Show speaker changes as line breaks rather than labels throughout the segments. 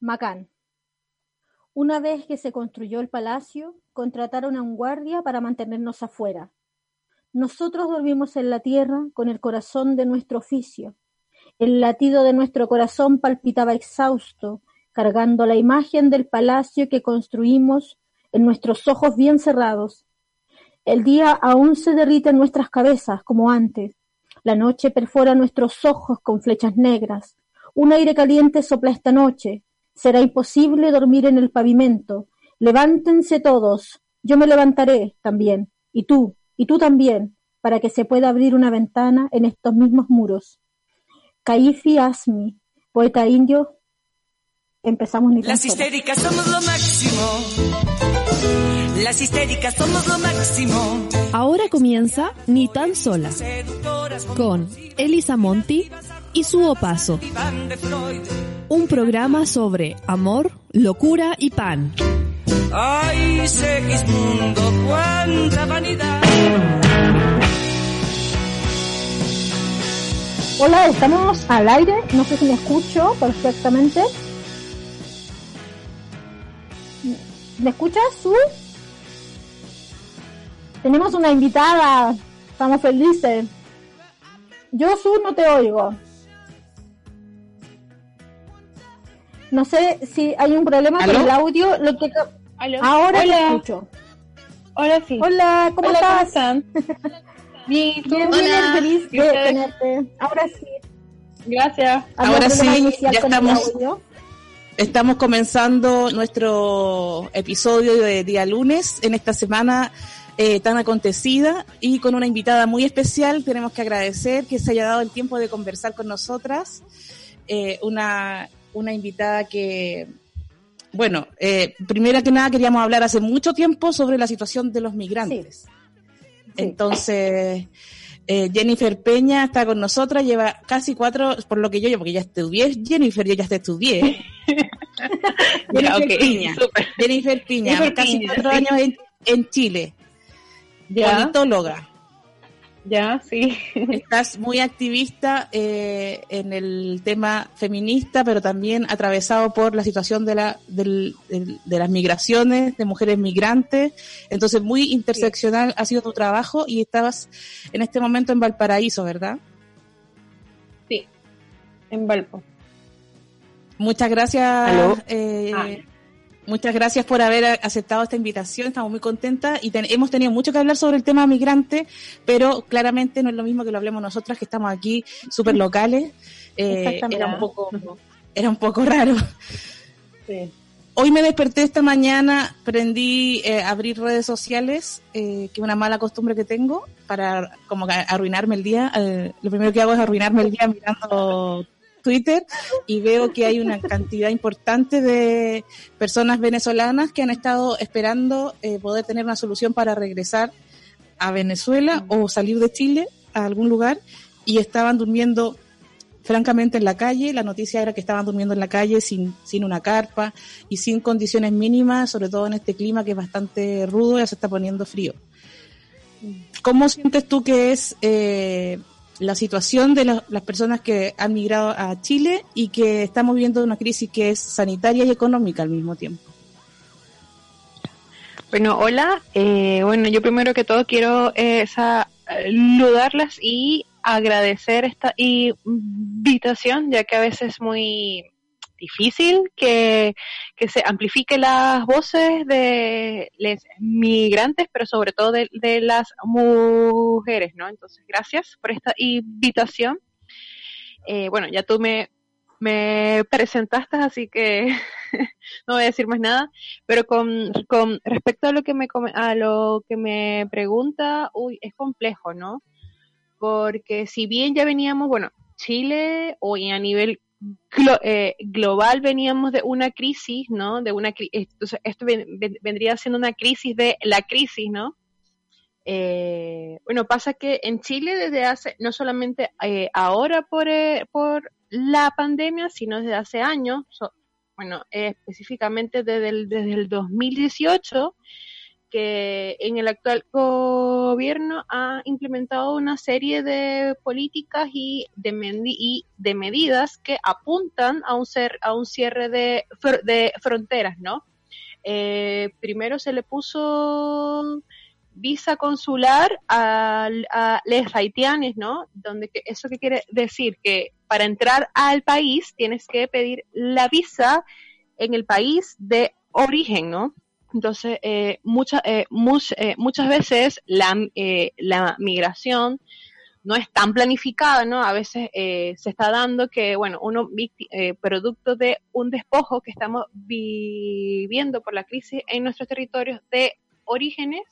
Macán. Una vez que se construyó el palacio, contrataron a un guardia para mantenernos afuera. Nosotros dormimos en la tierra con el corazón de nuestro oficio. El latido de nuestro corazón palpitaba exhausto, cargando la imagen del palacio que construimos en nuestros ojos bien cerrados. El día aún se derrite en nuestras cabezas como antes. La noche perfora nuestros ojos con flechas negras. Un aire caliente sopla esta noche. Será imposible dormir en el pavimento. Levántense todos. Yo me levantaré también. Y tú, y tú también, para que se pueda abrir una ventana en estos mismos muros. Caifi Asmi, poeta indio. Empezamos
ni Las histéricas somos lo máximo. Las histéricas somos lo máximo.
Ahora comienza Ni tan sola con Elisa Monti y su opaso. Un programa sobre amor, locura y pan.
Ay, mundo, cuánta vanidad.
Hola, estamos al aire. No sé si me escucho perfectamente. ¿Me escuchas, Su? Tenemos una invitada. Estamos felices. Yo, Su, no te oigo. No sé si hay un problema con el audio. Lo que ahora te escucho.
Hola, sí.
Hola, ¿cómo estás?
bien,
bien, bien, feliz de tenerte. Ahora sí.
Gracias.
Ahora sí, ya estamos. Estamos comenzando nuestro episodio de día lunes en esta semana eh, tan acontecida y con una invitada muy especial. Tenemos que agradecer que se haya dado el tiempo de conversar con nosotras. Eh, una, una invitada que, bueno, eh, primero que nada queríamos hablar hace mucho tiempo sobre la situación de los migrantes. Entonces, eh, Jennifer Peña está con nosotras, lleva casi cuatro, por lo que yo, porque ya estudié, Jennifer, yo ya te estudié. Jennifer, Piña. Jennifer Piña, casi cuatro años en, en Chile politóloga.
Ya, sí.
Estás muy activista eh, en el tema feminista, pero también atravesado por la situación de, la, de las migraciones, de mujeres migrantes. Entonces, muy interseccional ha sido tu trabajo y estabas en este momento en Valparaíso, ¿verdad?
Sí, en Valpo.
Muchas gracias. Eh, ah. Muchas gracias por haber aceptado esta invitación, estamos muy contentas y hemos tenido mucho que hablar sobre el tema migrante, pero claramente no es lo mismo que lo hablemos nosotras que estamos aquí súper locales. Eh, era un poco, era un poco raro. Hoy me desperté esta mañana, prendí eh, abrir redes sociales, eh, que es una mala costumbre que tengo para como arruinarme el día. Eh, lo primero que hago es arruinarme el día mirando Twitter y veo que hay una cantidad importante de personas venezolanas que han estado esperando eh, poder tener una solución para regresar a Venezuela o salir de Chile a algún lugar y estaban durmiendo francamente en la calle. La noticia era que estaban durmiendo en la calle sin, sin una carpa y sin condiciones mínimas, sobre todo en este clima que es bastante rudo y ya se está poniendo frío. ¿Cómo sientes tú que es eh, la situación de las personas que han migrado a Chile y que estamos viendo una crisis que es sanitaria y económica al mismo tiempo.
Bueno, hola. Eh, bueno, yo primero que todo quiero eh, saludarlas y agradecer esta invitación, ya que a veces es muy difícil que, se amplifique las voces de los migrantes, pero sobre todo de, las mujeres, ¿no? Entonces, gracias por esta invitación. Eh, bueno, ya tú me, me presentaste, así que no voy a decir más nada, pero con, con respecto a lo que me a lo que me pregunta, uy, es complejo, ¿no? Porque si bien ya veníamos, bueno, Chile hoy a nivel eh, global veníamos de una crisis, ¿no? De una esto vendría siendo una crisis de la crisis, ¿no? Eh, bueno, pasa que en Chile desde hace, no solamente eh, ahora por, por la pandemia, sino desde hace años, bueno, específicamente desde el, desde el 2018, que en el actual gobierno ha implementado una serie de políticas y de, y de medidas que apuntan a un, ser, a un cierre de, fronteras, ¿no? Eh, primero se le puso visa consular a, a los haitianos, ¿no? Donde eso que quiere decir que para entrar al país tienes que pedir la visa en el país de origen, ¿no? Entonces, eh, mucha, eh, eh, muchas veces la, eh, la migración no es tan planificada, ¿no? A veces eh, se está dando que, bueno, uno, producto de un despojo que estamos viviendo por la crisis en nuestros territorios de orígenes,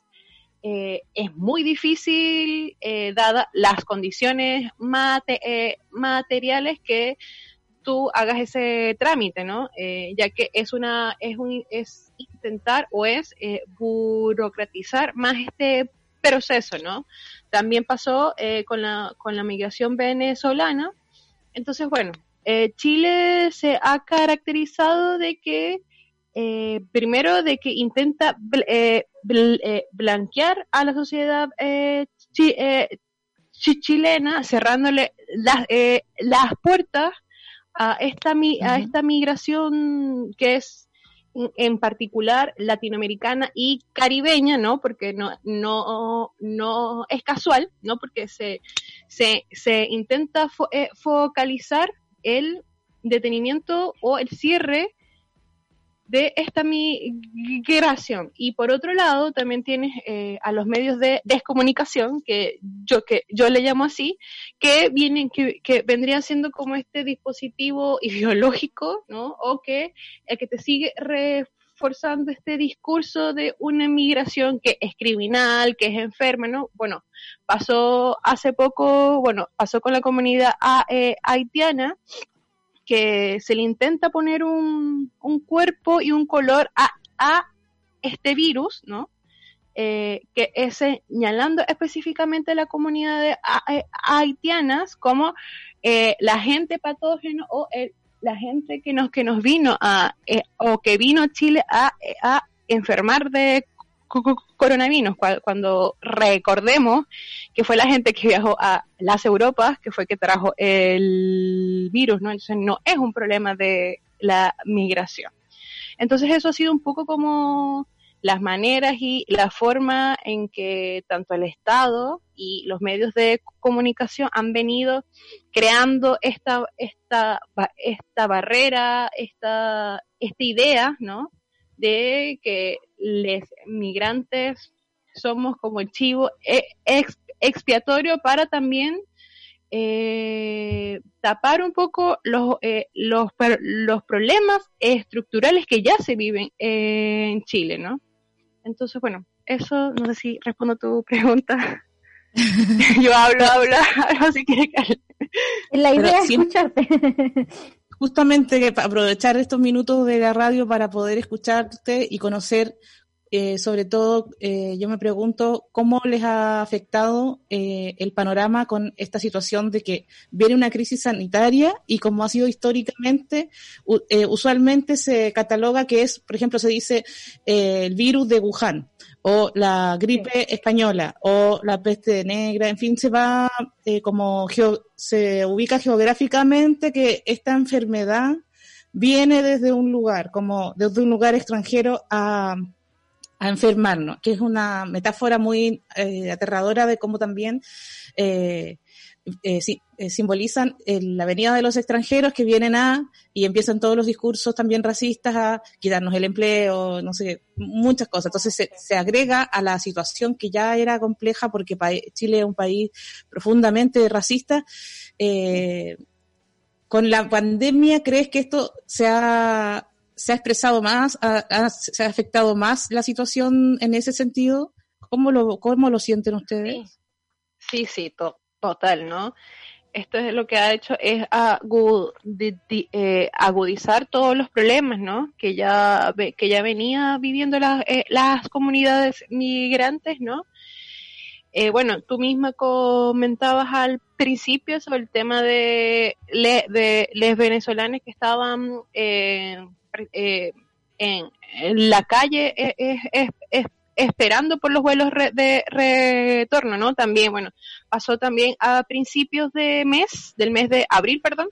es muy difícil, dadas las condiciones mate, materiales, que tú hagas ese trámite, ¿no? Eh, ya que es una, es un, es intentar o es eh, burocratizar más este proceso, ¿no? También pasó eh, con la, con la migración venezolana. Entonces, bueno, eh, Chile se ha caracterizado de que eh, primero de que intenta eh, bl blanquear a la sociedad chi chilena, cerrándole las, las puertas a esta, mi a esta migración que es en particular latinoamericana y caribeña, ¿no? Porque no, no, no es casual, ¿no? Porque se, se, se intenta fo eh, focalizar el detenimiento o el cierre de esta migración. Y por otro lado, también tienes eh, a los medios de descomunicación, que yo, que yo le llamo así, que vienen, que, que vendrían siendo como este dispositivo ideológico, ¿no? O que, el que te sigue reforzando este discurso de una migración que es criminal, que es enferma, ¿no? Bueno, pasó hace poco, bueno, pasó con la comunidad eh, haitiana, que se le intenta poner un, un cuerpo y un color a, a este virus, ¿no? Eh, que es señalando específicamente a la comunidad de a, haitianas como eh, la gente patógeno o el, la gente que nos que nos vino a eh, o que vino a Chile a, a enfermar de coronavirus, cuando recordemos que fue la gente que viajó a las Europas, que fue que trajo el virus, ¿no? Entonces no es un problema de la migración. Entonces eso ha sido un poco como las maneras y la forma en que tanto el Estado y los medios de comunicación han venido creando esta, esta, esta barrera, esta, esta idea, ¿no? De que los migrantes somos como el chivo ex, expiatorio para también eh, tapar un poco los, eh, los, los problemas estructurales que ya se viven en Chile, ¿no? Entonces, bueno, eso no sé si respondo a tu pregunta. Yo hablo, hablo, hablo si quieres que...
La idea es escucharte.
justamente aprovechar estos minutos de la radio para poder escucharte y conocer, eh, sobre todo, eh, yo me pregunto cómo les ha afectado eh, el panorama con esta situación de que viene una crisis sanitaria y como ha sido históricamente, eh, usualmente se cataloga que es, por ejemplo, se dice eh, el virus de Wuhan o la gripe española o la peste negra, en fin, se va eh, como se ubica geográficamente que esta enfermedad viene desde un lugar, como desde un lugar extranjero a, a enfermarnos, que es una metáfora muy eh, aterradora de cómo también eh, eh, sí, eh, simbolizan eh, la venida de los extranjeros que vienen a, y empiezan todos los discursos también racistas a quitarnos el empleo, no sé, muchas cosas. Entonces se, se agrega a la situación que ya era compleja porque Chile es un país profundamente racista. Con la pandemia, ¿crees que esto se ha, se ha expresado más, ha, se ha afectado más la situación en ese sentido? ¿Cómo lo, cómo lo sienten ustedes?
Sí, sí, sí to total, ¿no? Esto es lo que ha hecho es agud eh, agudizar todos los problemas, ¿no? Que ya que ya venía viviendo las, eh, las comunidades migrantes, ¿no? Eh, bueno, tú misma comentabas al principio sobre el tema de, le, de les venezolanos que estaban eh, eh, en, la calle es, es, es, esperando por los vuelos de retorno, ¿no? También, bueno, pasó también a principios de mes, del mes de abril, perdón,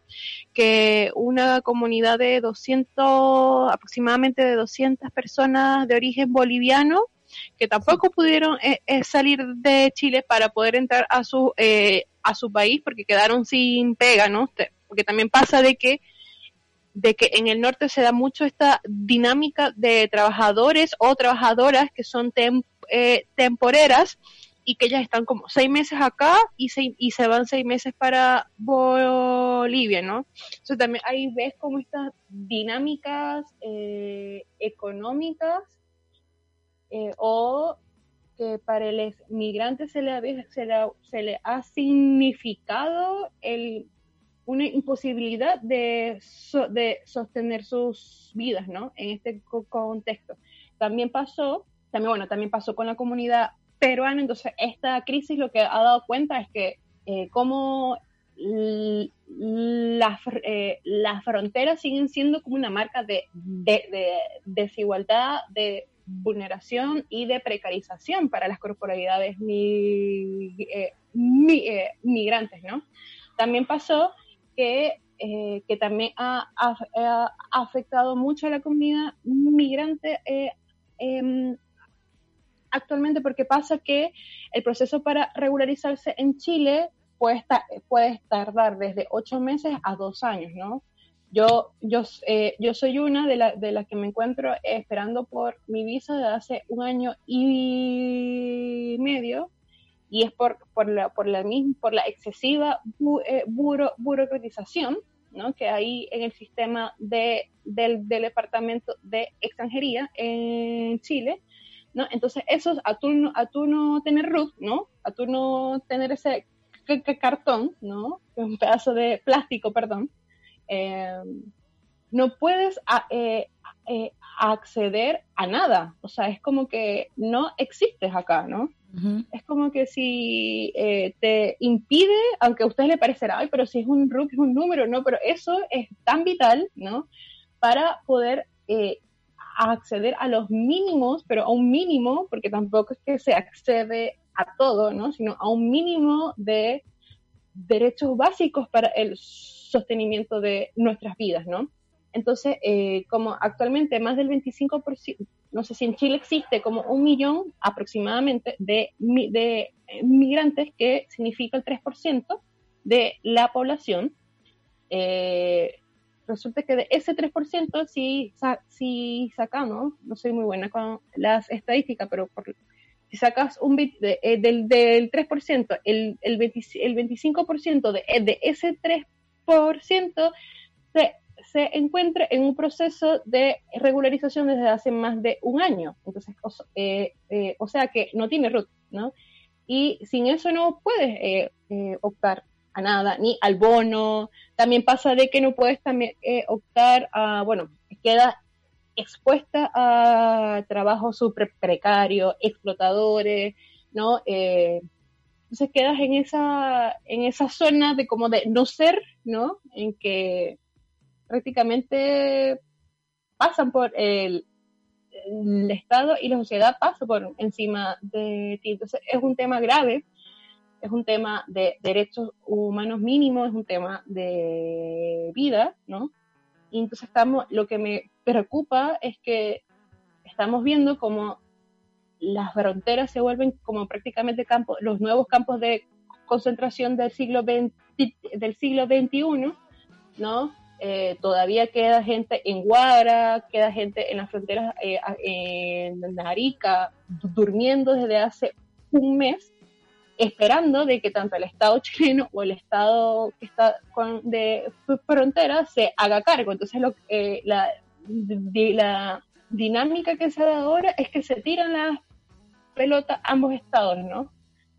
que una comunidad de 200, aproximadamente de 200 personas de origen boliviano, que tampoco pudieron eh, eh, salir de Chile para poder entrar a su, eh, a su país porque quedaron sin pega, ¿no? Porque también pasa de que de que en el norte se da mucho esta dinámica de trabajadores o trabajadoras que son eh, temporeras y que ellas están como seis meses acá y se, y se van seis meses para Bolivia, ¿no? Entonces también ahí ves como estas dinámicas eh, económicas eh, o que para el migrante se le, se, le, se le ha significado el una imposibilidad de, de sostener sus vidas, ¿no? En este contexto. También pasó, también, bueno, también pasó con la comunidad peruana, entonces esta crisis lo que ha dado cuenta es que eh, como las, eh, las fronteras siguen siendo como una marca de, de, desigualdad, de vulneración y de precarización para las corporalidades eh, migrantes, ¿no? También pasó que, eh, que también ha, afectado mucho a la comunidad migrante eh, em, actualmente porque pasa que el proceso para regularizarse en Chile puede, estar, puede tardar desde ocho meses a dos años, ¿no? Yo, yo, eh, yo soy una de, la, de las que me encuentro esperando por mi visa de hace un año y medio y es por, por, la, por, la, por la excesiva eh, burocratización ¿no? que hay en el sistema de, del, Departamento de Extranjería en Chile. ¿no? Entonces, eso, a tú, a tú no tener RUT, ¿no? a tú no tener ese cartón, ¿no? un pedazo de plástico, perdón, eh, no puedes eh, acceder a nada. O sea, es como que no existes acá, ¿no? Es como que si eh, te impide, aunque a usted le parecerá, ay, pero si es un RUC, es un número, no, pero eso es tan vital, ¿no? Para poder eh, acceder a los mínimos, pero a un mínimo, porque tampoco es que se accede a todo, ¿no? Sino a un mínimo de derechos básicos para el sostenimiento de nuestras vidas, ¿no? Entonces, eh, como actualmente más del 25%, no sé si en Chile existe como un millón aproximadamente de, de eh, migrantes, que significa el 3% de la población, eh, resulta que de ese 3%, si, si sacamos, no soy muy buena con las estadísticas, pero si sacas un bit del, del 3%, el, el, el 25% de, de ese 3% se se encuentra en un proceso de regularización desde hace más de un año. Entonces, o, eh, eh, sea que no tiene root, ¿no? Y sin eso no puedes eh, optar a nada, ni al bono. También pasa de que no puedes también optar a, bueno, queda expuesta a trabajo súper precario, explotadores, ¿no? entonces quedas en esa, en esa zona de como de no ser, ¿no? En que prácticamente pasan por el, Estado y la sociedad pasa por encima de ti. Entonces es un tema grave, es un tema de derechos humanos mínimos, es un tema de vida, ¿no? Y entonces estamos, lo que me preocupa es que estamos viendo como las fronteras se vuelven como prácticamente campos, los nuevos campos de concentración del siglo del siglo XXI, ¿no? Eh, todavía queda gente en Guara, queda gente en las fronteras eh, en Narica, durmiendo desde hace un mes, esperando de que tanto el Estado chileno o el Estado que está de frontera se haga cargo. Entonces, eh, la, dinámica que se da ahora es que se tiran las pelotas ambos estados, ¿no?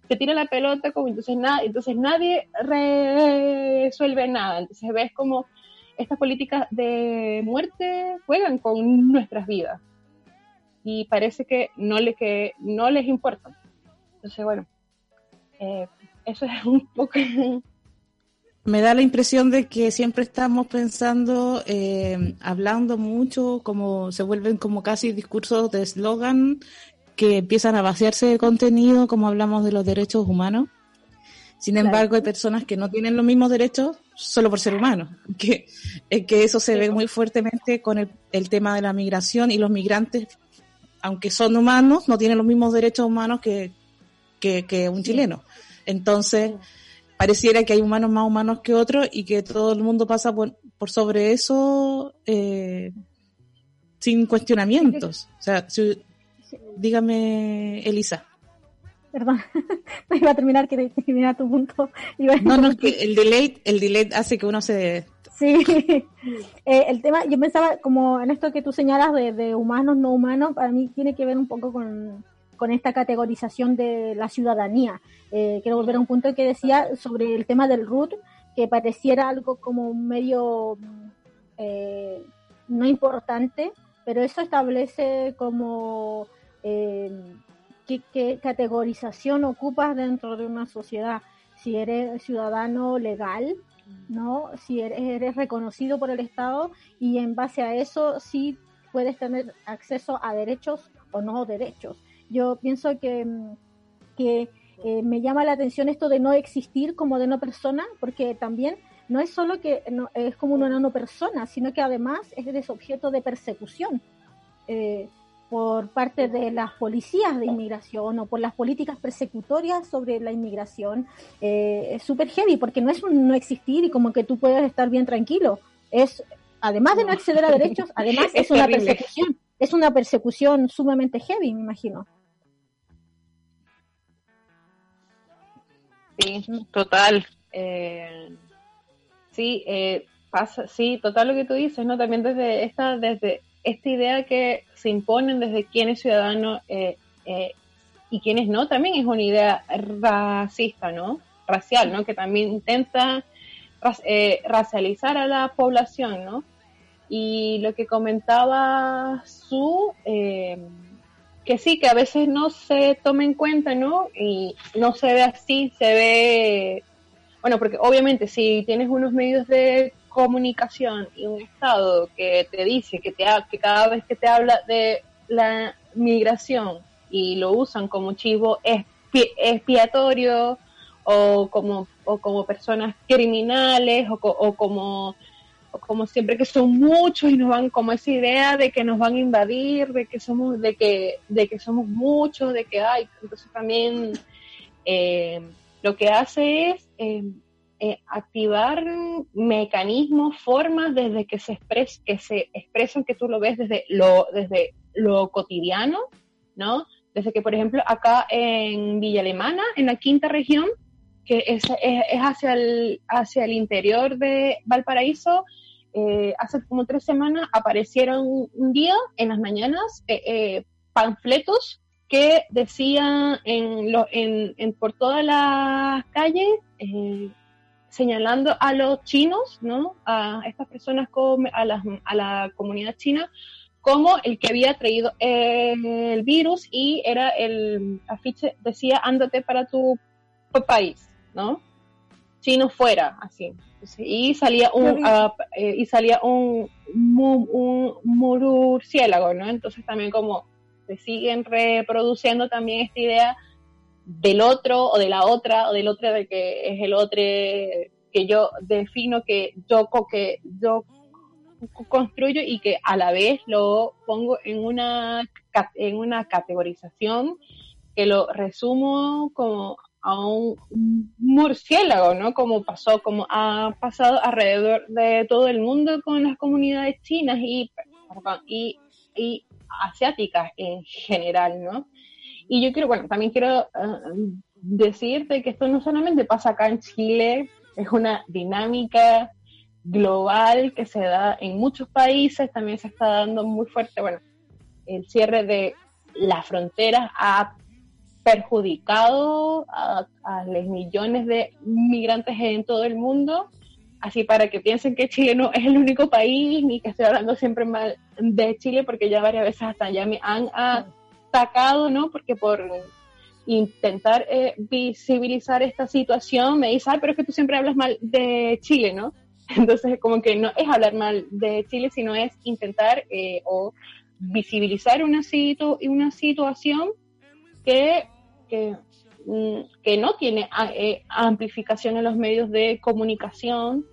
Se tira la pelota como entonces nadie resuelve nada. Entonces ves como estas políticas de muerte juegan con nuestras vidas y parece que no, le, que no les importa. Entonces, bueno, eh, eso es un poco...
Me da la impresión de que siempre estamos pensando, eh, hablando mucho, como se vuelven como casi discursos de eslogan que empiezan a vaciarse de contenido, como hablamos de los derechos humanos. Sin embargo, hay personas que no tienen los mismos derechos solo por ser humanos, que, que eso se ve muy fuertemente con el, el tema de la migración y los migrantes, aunque son humanos, no tienen los mismos derechos humanos que, que, un chileno. Entonces, pareciera que hay humanos más humanos que otros y que todo el mundo pasa por, por sobre eso eh, sin cuestionamientos. O sea, dígame, Elisa.
Perdón, iba a terminar que terminar tu punto.
no, no, que el delay, el delay hace que uno se...
Sí, eh, el tema, yo pensaba como en esto que tú señalas de, de humanos, no humanos, para mí tiene que ver un poco con, con esta categorización de la ciudadanía. Eh, quiero volver a un punto que decía sobre el tema del RUT, que pareciera algo como un medio eh, no importante, pero eso establece como eh, qué, categorización ocupas dentro de una sociedad. Si eres ciudadano legal, ¿no? Si eres, eres reconocido por el Estado y en base a eso sí puedes tener acceso a derechos o no derechos. Yo pienso que, que eh, me llama la atención esto de no existir como de no persona, porque también no es solo que no, es como una no persona, sino que además es objeto de persecución eh, por parte de las policías de inmigración o por las políticas persecutorias sobre la inmigración. Eh, es súper heavy porque no es un no existir y como que tú puedes estar bien tranquilo. Es, además de no acceder a derechos, además es, una persecución. Es una persecución sumamente heavy, me imagino.
Sí, total. Eh, sí, eh, pasa, sí, total lo que tú dices, ¿no? También desde esta, desde esta idea que se imponen desde quién es ciudadano eh, eh, y quiénes no, también es una idea racista, ¿no? Racial, ¿no? Que también intenta racializar a la población, ¿no? Y lo que comentaba su que sí, que a veces no se toma en cuenta, ¿no? Y no se ve así, se ve, bueno, porque obviamente si tienes unos medios de comunicación y un Estado que te dice que, te, que cada vez que te habla de la migración y lo usan como chivo expiatorio o como, o como personas criminales o, o como como siempre que son muchos y nos van como esa idea de que nos van a invadir, de que somos, de que, de que somos muchos, de que hay, entonces también eh, lo que hace es eh, eh, activar mecanismos, formas desde que se expres, que se expresan, que tú lo ves desde lo, desde lo cotidiano, ¿no? Desde que, por ejemplo, acá en Villa Alemana, en la quinta región, que es, es, hacia, el, hacia el interior de Valparaíso, eh, hace como tres semanas aparecieron un día en las mañanas eh, panfletos que decían en, lo, en, por todas las calles señalando a los chinos, ¿no? A estas personas, como, a, la, a la comunidad china, como el que había traído el virus y era el afiche, decía, ándate para tu país, ¿no? Chino fuera, así y salía un uh, y salía un, un, murciélago, ¿no? Entonces también como se siguen reproduciendo también esta idea del otro o de la otra o del otro de que es el otro que yo defino que yo que yo construyo y que a la vez lo pongo en una en una categorización que lo resumo como a un murciélago, ¿no? Como pasó, como ha pasado alrededor de todo el mundo con las comunidades chinas y, y, y asiáticas en general, ¿no? Y yo quiero, bueno, también quiero uh, decirte que esto no solamente pasa acá en Chile, es una dinámica global que se da en muchos países, también se está dando muy fuerte, bueno, el cierre de las fronteras ha perjudicado a, los millones de migrantes en todo el mundo, así para que piensen que Chile no es el único país, ni que estoy hablando siempre mal de Chile, porque ya varias veces hasta ya me han atacado, ¿no? Porque por intentar eh, visibilizar esta situación me dicen, ay, pero es que tú siempre hablas mal de Chile, ¿no? Entonces, como que no es hablar mal de Chile, sino es intentar eh, o visibilizar una, situ una situación que, que, mm, que no tiene eh, amplificación en los medios de comunicación,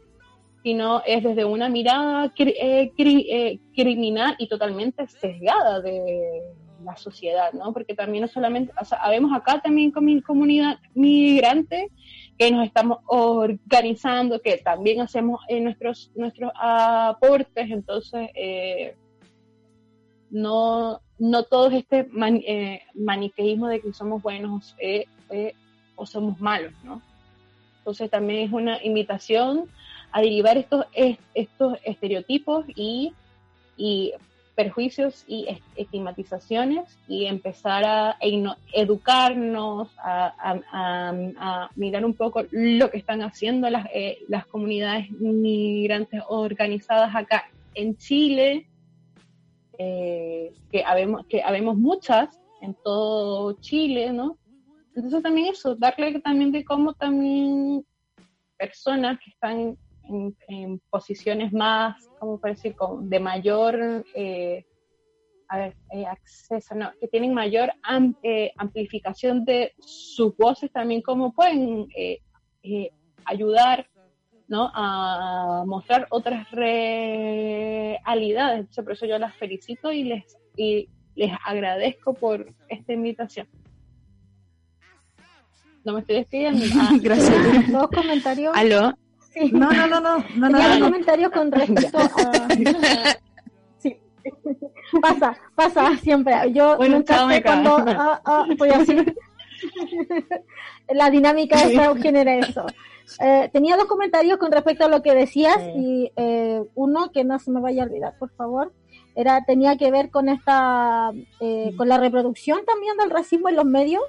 sino es desde una mirada eh, eh, criminal y totalmente sesgada de la sociedad, ¿no? Porque también no solamente, o sea, habemos acá también con mi comunidad migrante que nos estamos organizando, que también hacemos nuestros nuestros aportes, entonces no no todo este maniqueísmo de que somos buenos o somos malos, ¿no? Entonces también es una invitación a derivar estos, estos estereotipos y, y perjuicios y estigmatizaciones y empezar a educarnos, a, mirar un poco lo que están haciendo las, eh, las comunidades migrantes organizadas acá en Chile, eh, que, habemos, que habemos muchas en todo Chile, ¿no? Entonces también eso, darle también de cómo también personas que están en, posiciones más, ¿cómo puedo decir?, de mayor eh, eh, acceso, no, que tienen mayor eh, amplificación de sus voces también, cómo pueden ayudar ¿no? a mostrar otras realidades. por eso yo las felicito y les, y les agradezco por esta invitación. No me estoy despidiendo.
Gracias. Dos comentarios.
¿Aló?
No, no, no, no. no, no, comentarios con respecto a... Sí. Pasa, pasa siempre. Yo bueno, nunca sé cuando ah, ah, voy a decir. La dinámica de esa genera eso. Eh, tenía dos comentarios con respecto a lo que decías y eh, uno que no se me vaya a olvidar, por favor, era tenía que ver con esta, eh, con la reproducción también del racismo en los medios,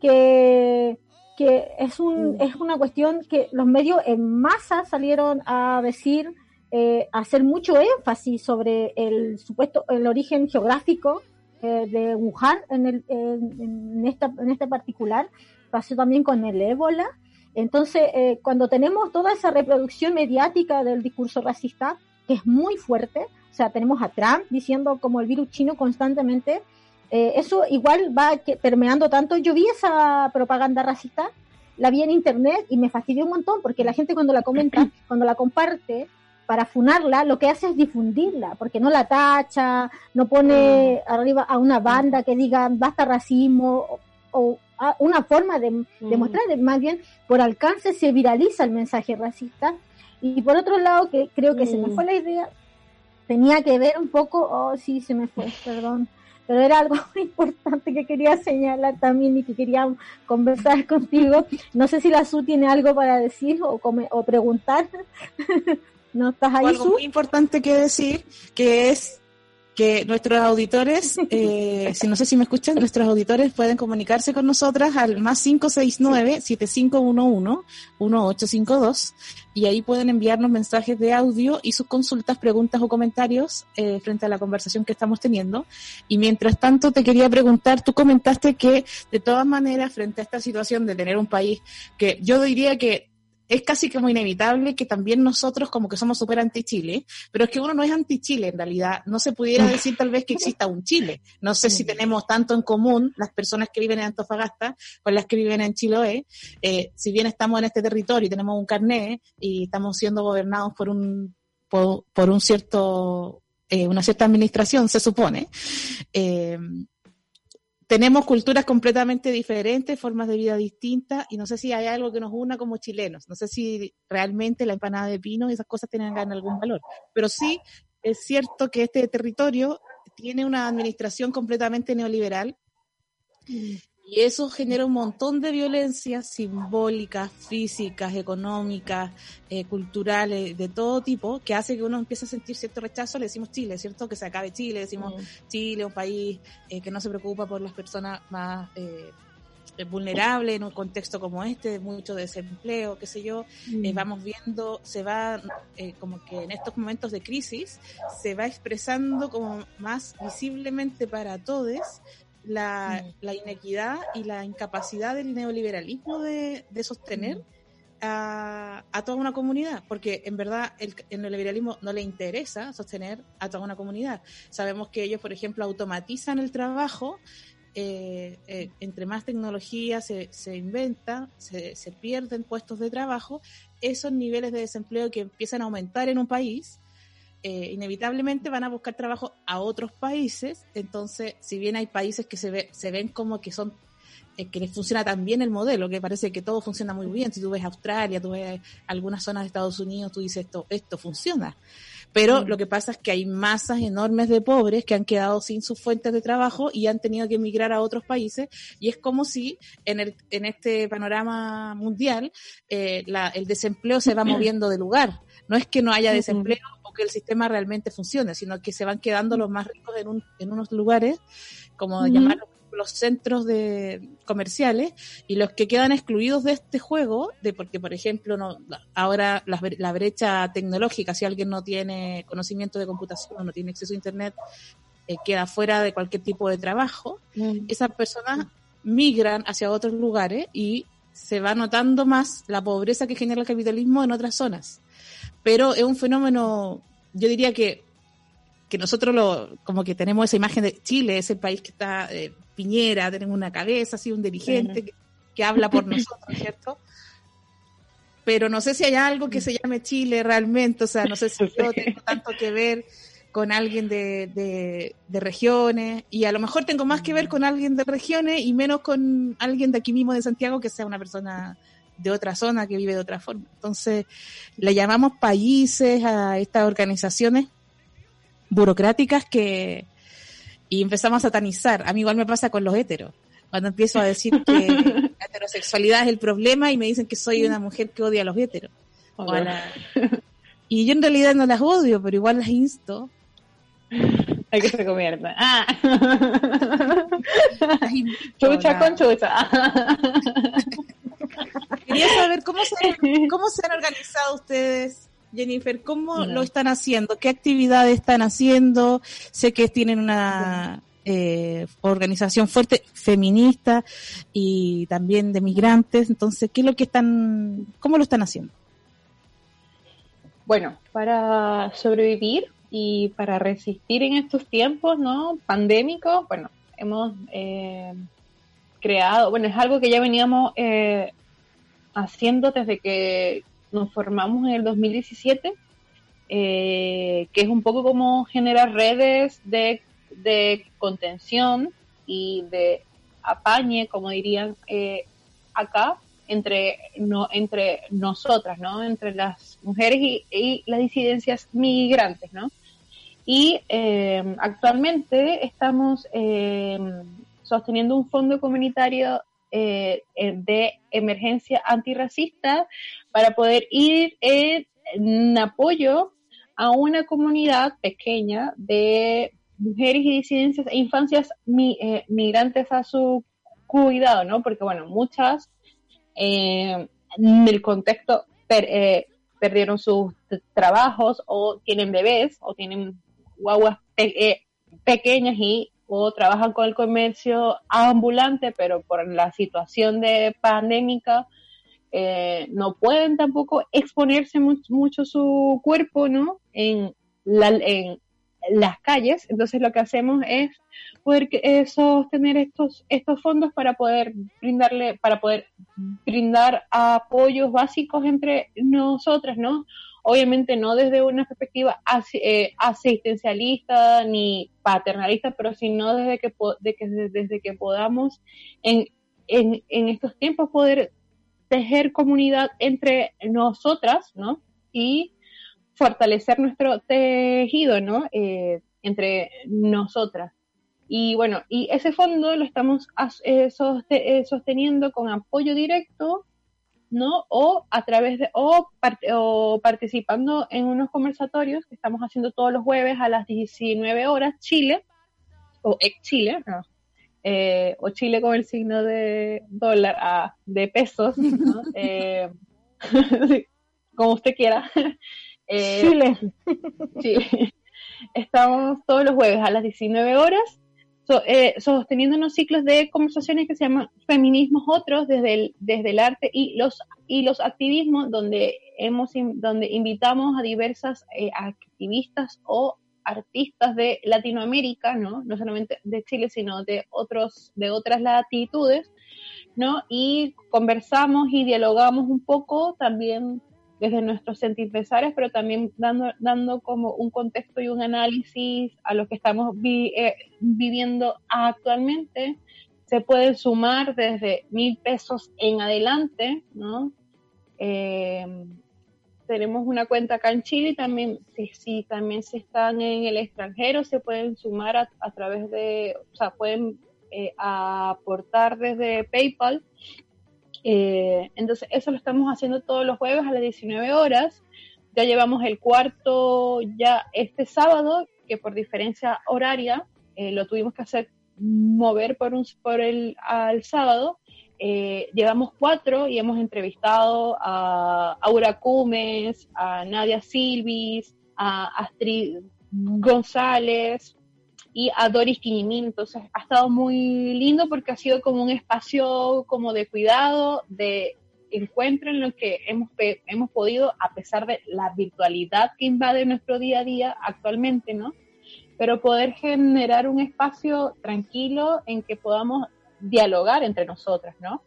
que que es, un, es una cuestión que los medios en masa salieron a decir, eh, a hacer mucho énfasis sobre el supuesto, el origen geográfico eh, de Wuhan en, el, en, esta, en este particular, pasó también con el ébola. Entonces, eh, cuando tenemos toda esa reproducción mediática del discurso racista, que es muy fuerte, o sea, tenemos a Trump diciendo como el virus chino constantemente, eh, eso igual va permeando tanto. Yo vi esa propaganda racista, la vi en internet y me fastidió un montón porque la gente cuando la comenta, cuando la comparte para funarla, lo que hace es difundirla, porque no la tacha, no pone mm. arriba a una banda que diga basta racismo o, una forma de, de, mm. mostrar, más bien por alcance se viraliza el mensaje racista. Y por otro lado, que creo que se me mm. fue la idea, tenía que ver un poco, oh sí, se me fue, perdón pero era algo muy importante que quería señalar también y que quería conversar contigo. No sé si la Su tiene algo para decir o, o preguntar. ¿No estás ahí,
Algo muy importante que decir, que es que nuestros auditores, eh, si no sé si me escuchan, nuestros auditores pueden comunicarse con nosotras al más 569-7511-1852 y ahí pueden enviarnos mensajes de audio y sus consultas, preguntas o comentarios eh, frente a la conversación que estamos teniendo. Y mientras tanto te quería preguntar, tú comentaste que de todas maneras, frente a esta situación de tener un país que yo diría que es casi como inevitable que también nosotros como que somos súper anti-Chile, pero es que uno no es anti-Chile en realidad. No se pudiera decir tal vez que exista un Chile. No sé si tenemos tanto en común las personas que viven en Antofagasta con las que viven en Chiloé. Eh, si bien estamos en este territorio y tenemos un carné y estamos siendo gobernados por un, por, un cierto, eh, una cierta administración, se supone. Eh, tenemos culturas completamente diferentes, formas de vida distintas, y no sé si hay algo que nos una como chilenos. No sé si realmente la empanada de pino y esas cosas tienen algún valor. Pero sí es cierto que este territorio tiene una administración completamente neoliberal y eso genera un montón de violencias simbólicas, físicas, económicas, eh, culturales, de todo tipo, que hace que uno empiece a sentir cierto rechazo. Le decimos Chile, ¿cierto? Que se acabe Chile, decimos mm. Chile, un país eh, que no se preocupa por las personas más eh, vulnerables en un contexto como este, mucho desempleo, qué sé yo. Mm. vamos viendo, se va, como que en estos momentos de crisis, se va expresando como más visiblemente para todos la, la, inequidad y la incapacidad del neoliberalismo de, de sostener a, a, toda una comunidad, porque en verdad el, neoliberalismo no le interesa sostener a toda una comunidad. Sabemos que ellos, por ejemplo, automatizan el trabajo eh, eh, entre más tecnología se, se inventa, se, se, pierden puestos de trabajo, esos niveles de desempleo que empiezan a aumentar en un país, eh, inevitablemente van a buscar trabajo a otros países. Entonces, si bien hay países que se, ve, se ven como que son que les funciona tan bien el modelo, que parece que todo funciona muy bien. Si tú ves Australia, tú ves algunas zonas de Estados Unidos, tú dices esto, esto funciona. Pero mm. lo que pasa es que hay masas enormes de pobres que han quedado sin sus fuentes de trabajo y han tenido que emigrar a otros países. Y es como si en, el, en este panorama mundial eh, la, el desempleo se va moviendo de lugar. No es que no haya desempleo o que el sistema realmente funcione, sino que se van quedando los más ricos en, un, en unos lugares, como llamarlo los centros de comerciales y los que quedan excluidos de este juego, de porque por ejemplo no, ahora la, brecha tecnológica, si alguien no tiene conocimiento de computación, no tiene acceso a internet, eh, queda fuera de cualquier tipo de trabajo, mm. esas personas migran hacia otros lugares y se va notando más la pobreza que genera el capitalismo en otras zonas. Pero es un fenómeno, yo diría que que nosotros lo, como que tenemos esa imagen de Chile, ese país que está eh, Piñera, tenemos una cabeza, así un dirigente que, habla por nosotros, ¿cierto? Pero no sé si hay algo que se llame Chile realmente, o sea, no sé si yo tengo tanto que ver con alguien de, de, regiones y a lo mejor tengo más que ver con alguien de regiones y menos con alguien de aquí mismo de Santiago que sea una persona de otra zona que vive de otra forma. Entonces, le llamamos países a estas organizaciones burocráticas que, y empezamos a satanizar. A mí igual me pasa con los heteros. Cuando empiezo a decir que la heterosexualidad es el problema y me dicen que soy una mujer que odia a los heteros. Y yo en realidad no las odio, pero igual las insto.
Hay que se convierta. Ah. chucha con chucha.
Quería saber cómo se, cómo se han organizado ustedes Jennifer, ¿cómo lo están haciendo? ¿Qué actividades están haciendo? Sé que tienen una eh, organización fuerte feminista y también de migrantes. Entonces, ¿qué es lo que están, cómo lo están haciendo?
Bueno, para sobrevivir y para resistir en estos tiempos, ¿no? Pandémicos, bueno, hemos eh, creado, bueno, es algo que ya veníamos eh, haciendo desde que nos formamos en el 2017, eh, que es un poco como generar redes de, contención y de apañe, como dirían eh, acá, entre, no, entre nosotras, ¿no? Entre las mujeres y, las disidencias migrantes, ¿no? Y eh, actualmente estamos sosteniendo un fondo comunitario de emergencia antirracista para poder ir en, apoyo a una comunidad pequeña de mujeres y disidencias e infancias eh, migrantes a su cuidado, ¿no? Porque, bueno, muchas eh, en el contexto eh, perdieron sus trabajos o tienen bebés o tienen guaguas pequeñas y o trabajan con el comercio ambulante, pero por la situación de pandémica eh, no pueden tampoco exponerse mucho, su cuerpo, ¿no? En, las calles, entonces lo que hacemos es poder eh, sostener estos estos fondos para poder brindarle para poder brindar apoyos básicos entre nosotras, ¿no? Obviamente no desde una perspectiva eh, asistencialista ni paternalista, pero sino desde que, desde que podamos en estos tiempos poder tejer comunidad entre nosotras, ¿no? Y fortalecer nuestro tejido, ¿no? Eh, entre nosotras. Y bueno, y ese fondo lo estamos eh, eh, sosteniendo con apoyo directo, ¿no? O a través de, o, o, participando en unos conversatorios que estamos haciendo todos los jueves a las 19 horas, Chile, o ex Chile, no, eh, o Chile con el signo de dólar a, de pesos, eh, como usted quiera. Eh, Chile. Sí. Estamos todos los jueves a las 19 horas sosteniendo unos ciclos de conversaciones que se llaman Feminismos Otros desde el, desde el arte y los, y los activismos, donde, hemos, donde invitamos a diversas activistas o artistas de Latinoamérica, ¿no? No solamente de Chile, sino de otros, de otras latitudes, ¿no? Y conversamos y dialogamos un poco también desde nuestros empresarios, pero también dando, dando como un contexto y un análisis a lo que estamos eh, viviendo actualmente. Se puede sumar desde mil pesos en adelante, ¿no? Eh, tenemos una cuenta acá en Chile también, si, también se están en el extranjero, se pueden sumar a, a través de, o sea, pueden eh, aportar desde PayPal eh, entonces, eso lo estamos haciendo todos los jueves a las 19 horas. Ya llevamos el cuarto ya este sábado, que por diferencia horaria eh, lo tuvimos que hacer mover por, un, por el al sábado. Eh, llevamos cuatro y hemos entrevistado a Aura Cumes, a Nadia Silvis, a Astrid González, y a Doris Quiñimín. Entonces ha estado muy lindo porque ha sido como un espacio como de cuidado, de encuentro en lo que hemos, hemos podido, a pesar de la virtualidad que invade nuestro día a día actualmente, ¿no? Pero poder generar un espacio tranquilo en que podamos dialogar entre nosotras, ¿no?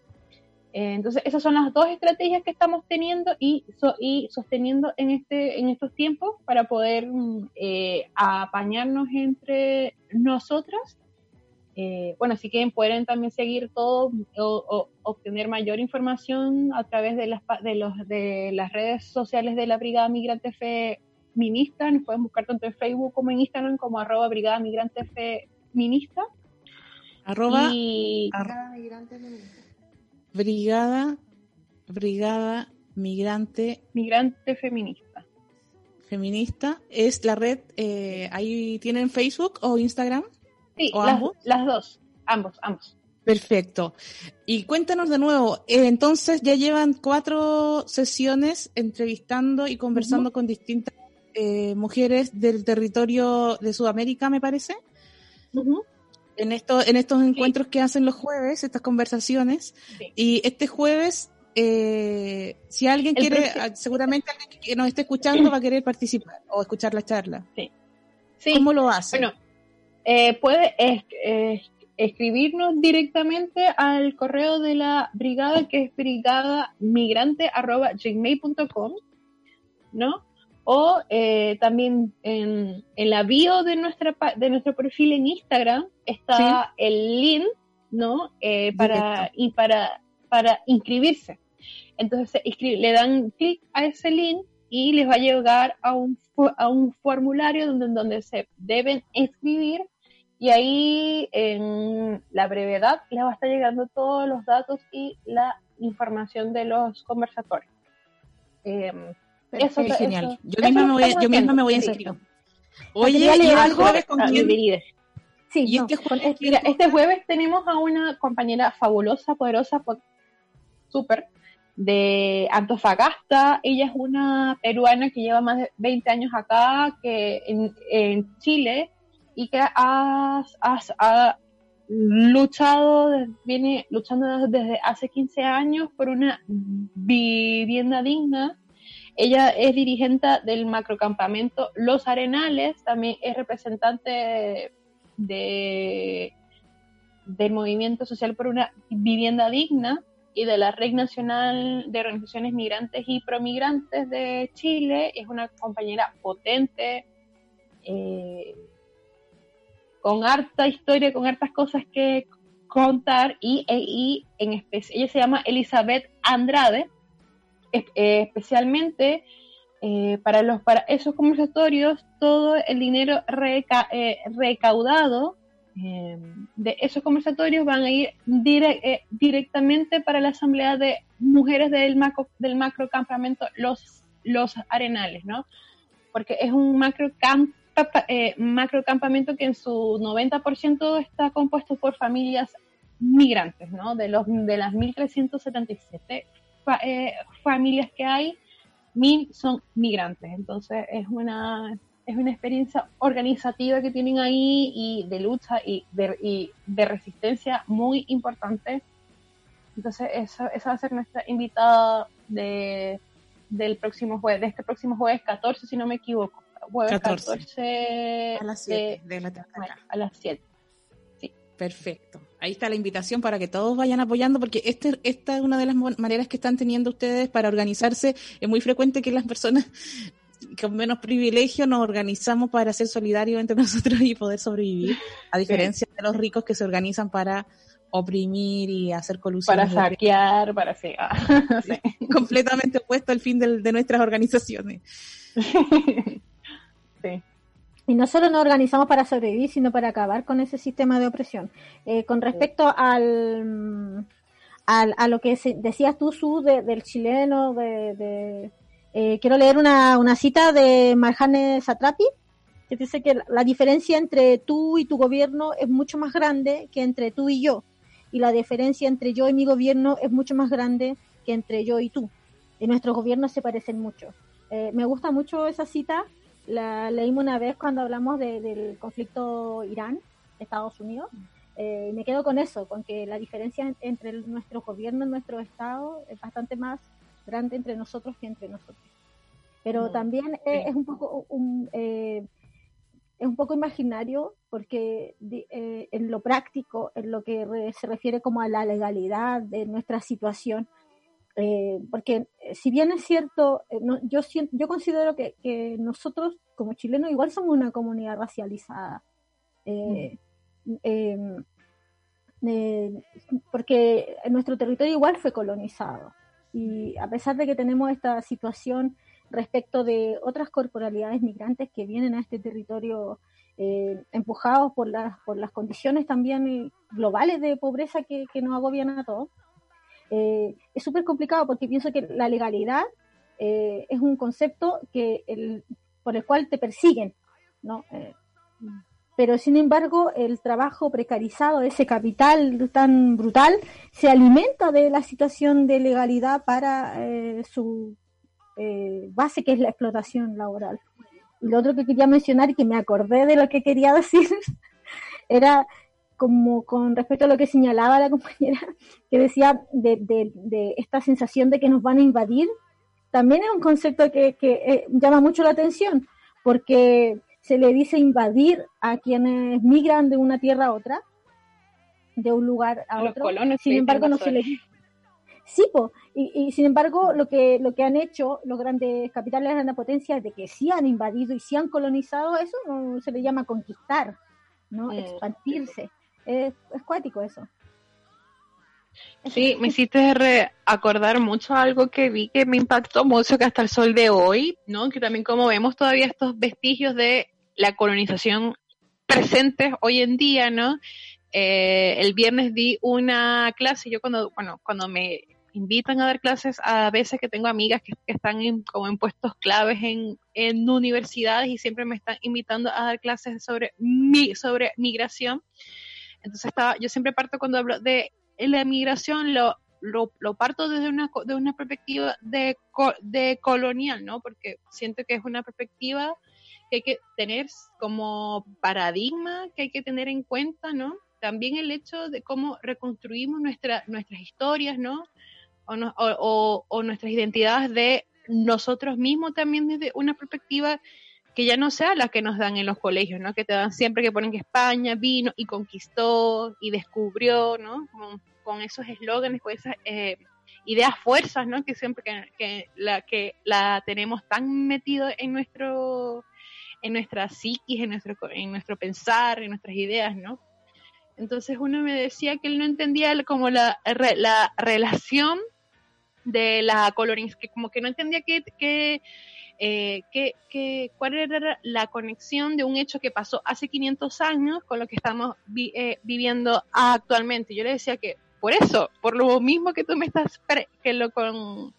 Eh, entonces, esas son las dos estrategias que estamos teniendo y, sosteniendo en, este, en estos tiempos para poder mm, eh, apañarnos entre nosotras. Eh, bueno, si quieren, pueden también seguir todo o, obtener mayor información a través de las redes sociales de la Brigada Migrante Feminista. Nos pueden buscar tanto en Facebook como en Instagram como arroba Brigada Migrante Feminista.
Arroba, Migrante Brigada, Brigada Migrante.
Migrante Feminista.
Feminista. ¿Es la red, eh, ahí tienen Facebook o Instagram?
Sí, ¿O las, ambos? las dos, ambos, ambos.
Perfecto. Y cuéntanos de nuevo, eh, entonces ya llevan cuatro sesiones entrevistando y conversando con distintas eh, mujeres del territorio de Sudamérica, me parece en, esto, en estos encuentros que hacen los jueves, estas conversaciones. Y este jueves, eh, si alguien quiere, ah, seguramente alguien que nos esté escuchando va a querer participar o escuchar la charla.
Sí.
¿Cómo lo hace?
Bueno, eh, puede escribirnos directamente al correo de la brigada que es brigadamigrante.gmail.com, ¿no? O eh, también en, la bio de, nuestra, de nuestro perfil en Instagram está el link, ¿no? Eh, para, y para, para inscribirse. Entonces le dan clic a ese link y les va a llegar a un, a un formulario donde, donde se deben inscribir y ahí en la brevedad les va a estar llegando todos los datos y la información de los conversatorios. Em,
eso es genial. yo, misma me voy, yo misma me voy a inscribir.
Oye, ¿y jueves con quién? Sí, ¿Y este, jueves, mira, este jueves tenemos a una compañera fabulosa, poderosa, súper, de Antofagasta. Ella es una peruana que lleva más de 20 años acá, que en, en Chile, y que ha, ha luchado, viene luchando desde hace 15 años por una vivienda digna ella es dirigente del macrocampamento Los Arenales, también es representante de, del Movimiento Social por una Vivienda Digna y de la Red Nacional de Organizaciones Migrantes y Promigrantes de Chile. Es una compañera potente, eh, con harta historia, con hartas cosas que contar y, y en especie, ella se llama Elizabeth Andrade especialmente eh, para, los, para esos conversatorios, todo el dinero eh, recaudado de esos conversatorios van a ir directamente para la Asamblea de Mujeres del macro, del macrocampamento Los, los Arenales, ¿no? Porque es un macro macrocampamento que en su 90% está compuesto por familias migrantes, ¿no? De, los, de las 1.377 eh, familias que hay, mil son migrantes. Entonces es una, es una experiencia organizativa que tienen ahí y de lucha y de, y de resistencia muy importante. Entonces esa, esa va a ser nuestra invitada de, del próximo jueves, de este próximo jueves 14, si no me equivoco.
jueves 14,
a las 7 de, la
tarde. A las 7. Sí.
Perfecto. Ahí está la invitación para que todos vayan apoyando, porque este, esta es una de las maneras que están teniendo ustedes para organizarse. Es muy frecuente que las personas con menos privilegio nos organizamos para ser solidarios entre nosotros y poder sobrevivir, a diferencia de los ricos que se organizan para oprimir y hacer colusión.
Para saquear, para cegar.
Completamente opuesto al fin de, nuestras organizaciones.
sí. Y no solo nos organizamos para sobrevivir, sino para acabar con ese sistema de opresión. Eh, con respecto al, al, a lo que decías tú, Su, del chileno, de, eh, quiero leer una, una cita de Marjane Satrapi, que dice que la diferencia entre tú y tu gobierno es mucho más grande que entre tú y yo y la diferencia entre yo y mi gobierno es mucho más grande que entre yo y tú. Y nuestros gobiernos se parecen mucho. Eh, me gusta mucho esa cita, la leímos una vez cuando hablamos del conflicto Irán-Estados Unidos. Eh, me quedo con eso, con que la diferencia entre nuestro gobierno y nuestro Estado es bastante más grande entre nosotros que entre nosotros. Pero también es un poco un, eh, es un poco imaginario porque eh, en lo práctico, en lo que se refiere como a la legalidad de nuestra situación, eh, porque eh, si bien es cierto, yo, yo considero que, nosotros como chilenos igual somos una comunidad racializada, em, porque nuestro territorio igual fue colonizado y a pesar de que tenemos esta situación respecto de otras corporalidades migrantes que vienen a este territorio eh, empujados por las, por las condiciones también globales de pobreza que, nos agobian a todos. Eh, es súper complicado porque pienso que la legalidad eh, es un concepto que el, por el cual te persiguen, ¿no? pero sin embargo el trabajo precarizado, ese capital tan brutal, se alimenta de la situación de legalidad para su base que es la explotación laboral. Y lo otro que quería mencionar y que me acordé de lo que quería decir era como con respecto a lo que señalaba la compañera, que decía de, de, esta sensación de que nos van a invadir, también es un concepto que, que eh, llama mucho la atención, porque se le dice invadir a quienes migran de una tierra a otra, de un lugar a, otro. Sin embargo, no se le Sí, y, sin embargo, lo que, lo que han hecho los grandes capitales de la potencia es de que sí han invadido y sí han colonizado, eso no se le llama conquistar, ¿no? Mm. Expandirse. Es, es cuático eso.
Sí, me hiciste acordar mucho algo que vi que me impactó mucho que hasta el sol de hoy, ¿no? Que también como vemos todavía estos vestigios de la colonización presentes hoy en día, ¿no? Eh, el viernes di una clase, yo cuando, bueno, cuando me invitan a dar clases a veces que tengo amigas que, están en, como en puestos claves en, en, universidades y siempre me están invitando a dar clases sobre, mi, sobre migración. Entonces estaba, yo siempre parto cuando hablo de la migración, lo, lo, parto desde una, de una perspectiva de, de colonial, ¿no? Porque siento que es una perspectiva que hay que tener como paradigma, que hay que tener en cuenta, ¿no? También el hecho de cómo reconstruimos nuestra, nuestras historias, ¿no? o, nuestras identidades de nosotros mismos también desde una perspectiva que ya no sea la que nos dan en los colegios, ¿no? Que te dan siempre que ponen que España vino y conquistó y descubrió, ¿no? Con, esos eslóganes, con esas eh, ideas fuerzas, ¿no? Que siempre que, la que la tenemos tan metido en nuestro en nuestra psiquis, en nuestro en nuestro pensar, en nuestras ideas, ¿no? Entonces uno me decía que él no entendía como la, la relación de la colonización, que como que no entendía que, que, eh, que, cuál era la conexión de un hecho que pasó hace 500 años con lo que estamos eh, viviendo actualmente. Yo le decía que por eso, por lo mismo que tú me estás, que lo con,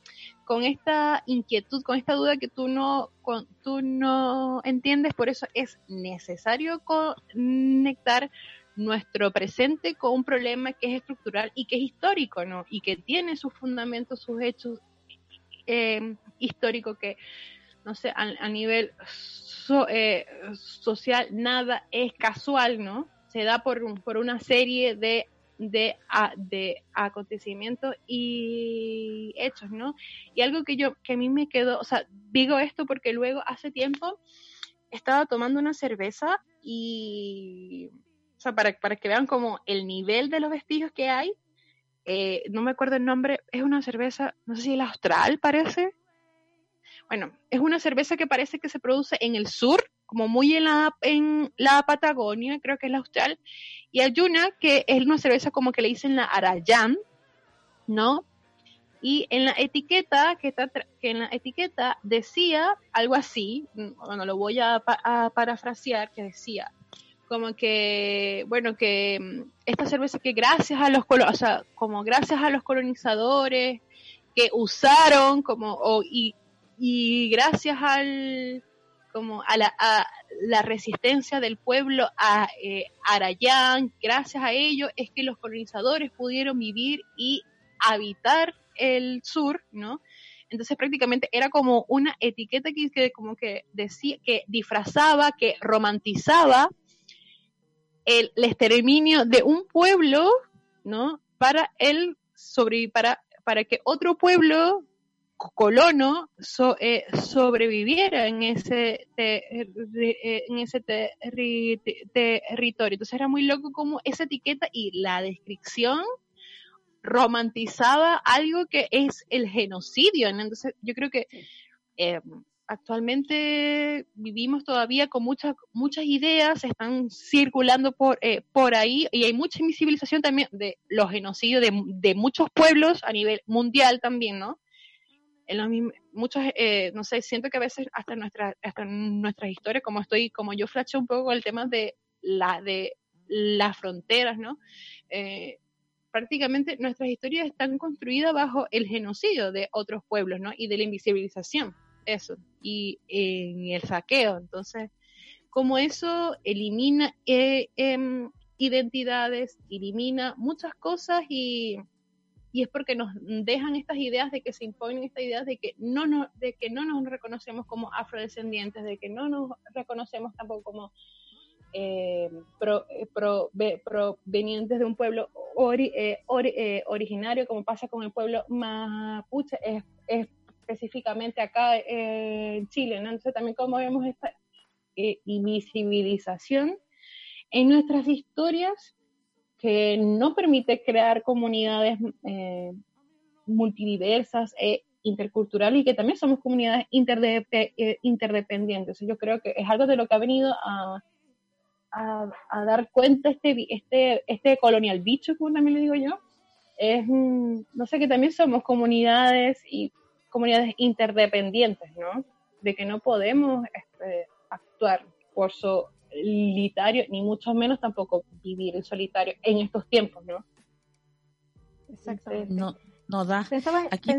con esta inquietud, con esta duda que tú no, con, tú no entiendes, por eso es necesario conectar nuestro presente con un problema que es estructural y que es histórico, ¿no? Y que tiene sus fundamentos, sus hechos eh, históricos que, no sé, a, nivel eh, social nada es casual, ¿no? Se da por, por una serie de, de, de acontecimientos y hechos, ¿no? Y algo que yo, que a mí me quedó, o sea, digo esto porque luego hace tiempo estaba tomando una cerveza y, o sea, para, para que vean como el nivel de los vestigios que hay, eh, no me acuerdo el nombre, es una cerveza, no sé si es Austral parece. Bueno, es una cerveza que parece que se produce en el sur, como muy en la, en la Patagonia, creo que es la Austral, y hay una que es una cerveza como que le dicen la Arayán, ¿no? Y en la etiqueta, que, está, que en la etiqueta decía algo así, bueno, lo voy a, a parafrasear, que decía, como que, bueno, que mm, esta cerveza que gracias a los, o sea, como gracias a los colonizadores que usaron, como, o, y, y gracias al, como a la, a la resistencia del pueblo a eh, Arayán, gracias a ello es que los colonizadores pudieron vivir y habitar el sur, ¿no? Entonces prácticamente era como una etiqueta que, que como que decía, que disfrazaba, que romantizaba el, exterminio de un pueblo, ¿no? Para el sobre, para, para que otro pueblo colono eh, sobreviviera en ese, en ese territorio. Entonces era muy loco como esa etiqueta y la descripción romantizaba algo que es el genocidio. Entonces yo creo que eh, actualmente vivimos todavía con muchas muchas ideas, están circulando por, eh, por ahí y hay mucha invisibilización también de los genocidios de, de muchos pueblos a nivel mundial también, ¿no? En muchos, eh, no sé, siento que a veces hasta, nuestra, hasta nuestras historias, como estoy, como yo flashe un poco el tema de, la, de las fronteras, ¿no? Eh, prácticamente nuestras historias están construidas bajo el genocidio de otros pueblos, ¿no? Y de la invisibilización, eso, y en el saqueo. Entonces, como eso elimina eh, em, identidades, elimina muchas cosas y y es porque nos dejan estas ideas de que se imponen estas ideas de que no nos, de que no nos reconocemos como afrodescendientes, de que no nos reconocemos tampoco como eh, eh, provenientes de un pueblo eh, originario, como pasa con el pueblo mapuche, es, específicamente acá en Chile. Entonces también como vemos esta invisibilización en nuestras historias que no permite crear comunidades eh, multidiversas e interculturales y que también somos comunidades eh, interdependientes. Yo creo que es algo de lo que ha venido a, a, dar cuenta este, este, este colonial bicho, como también le digo yo. Es, no sé, que también somos comunidades y comunidades interdependientes, ¿no? De que no podemos este, actuar por, su solitario, ni mucho menos tampoco vivir en solitario en estos tiempos, ¿no?
Exactamente. No, no da. Aquí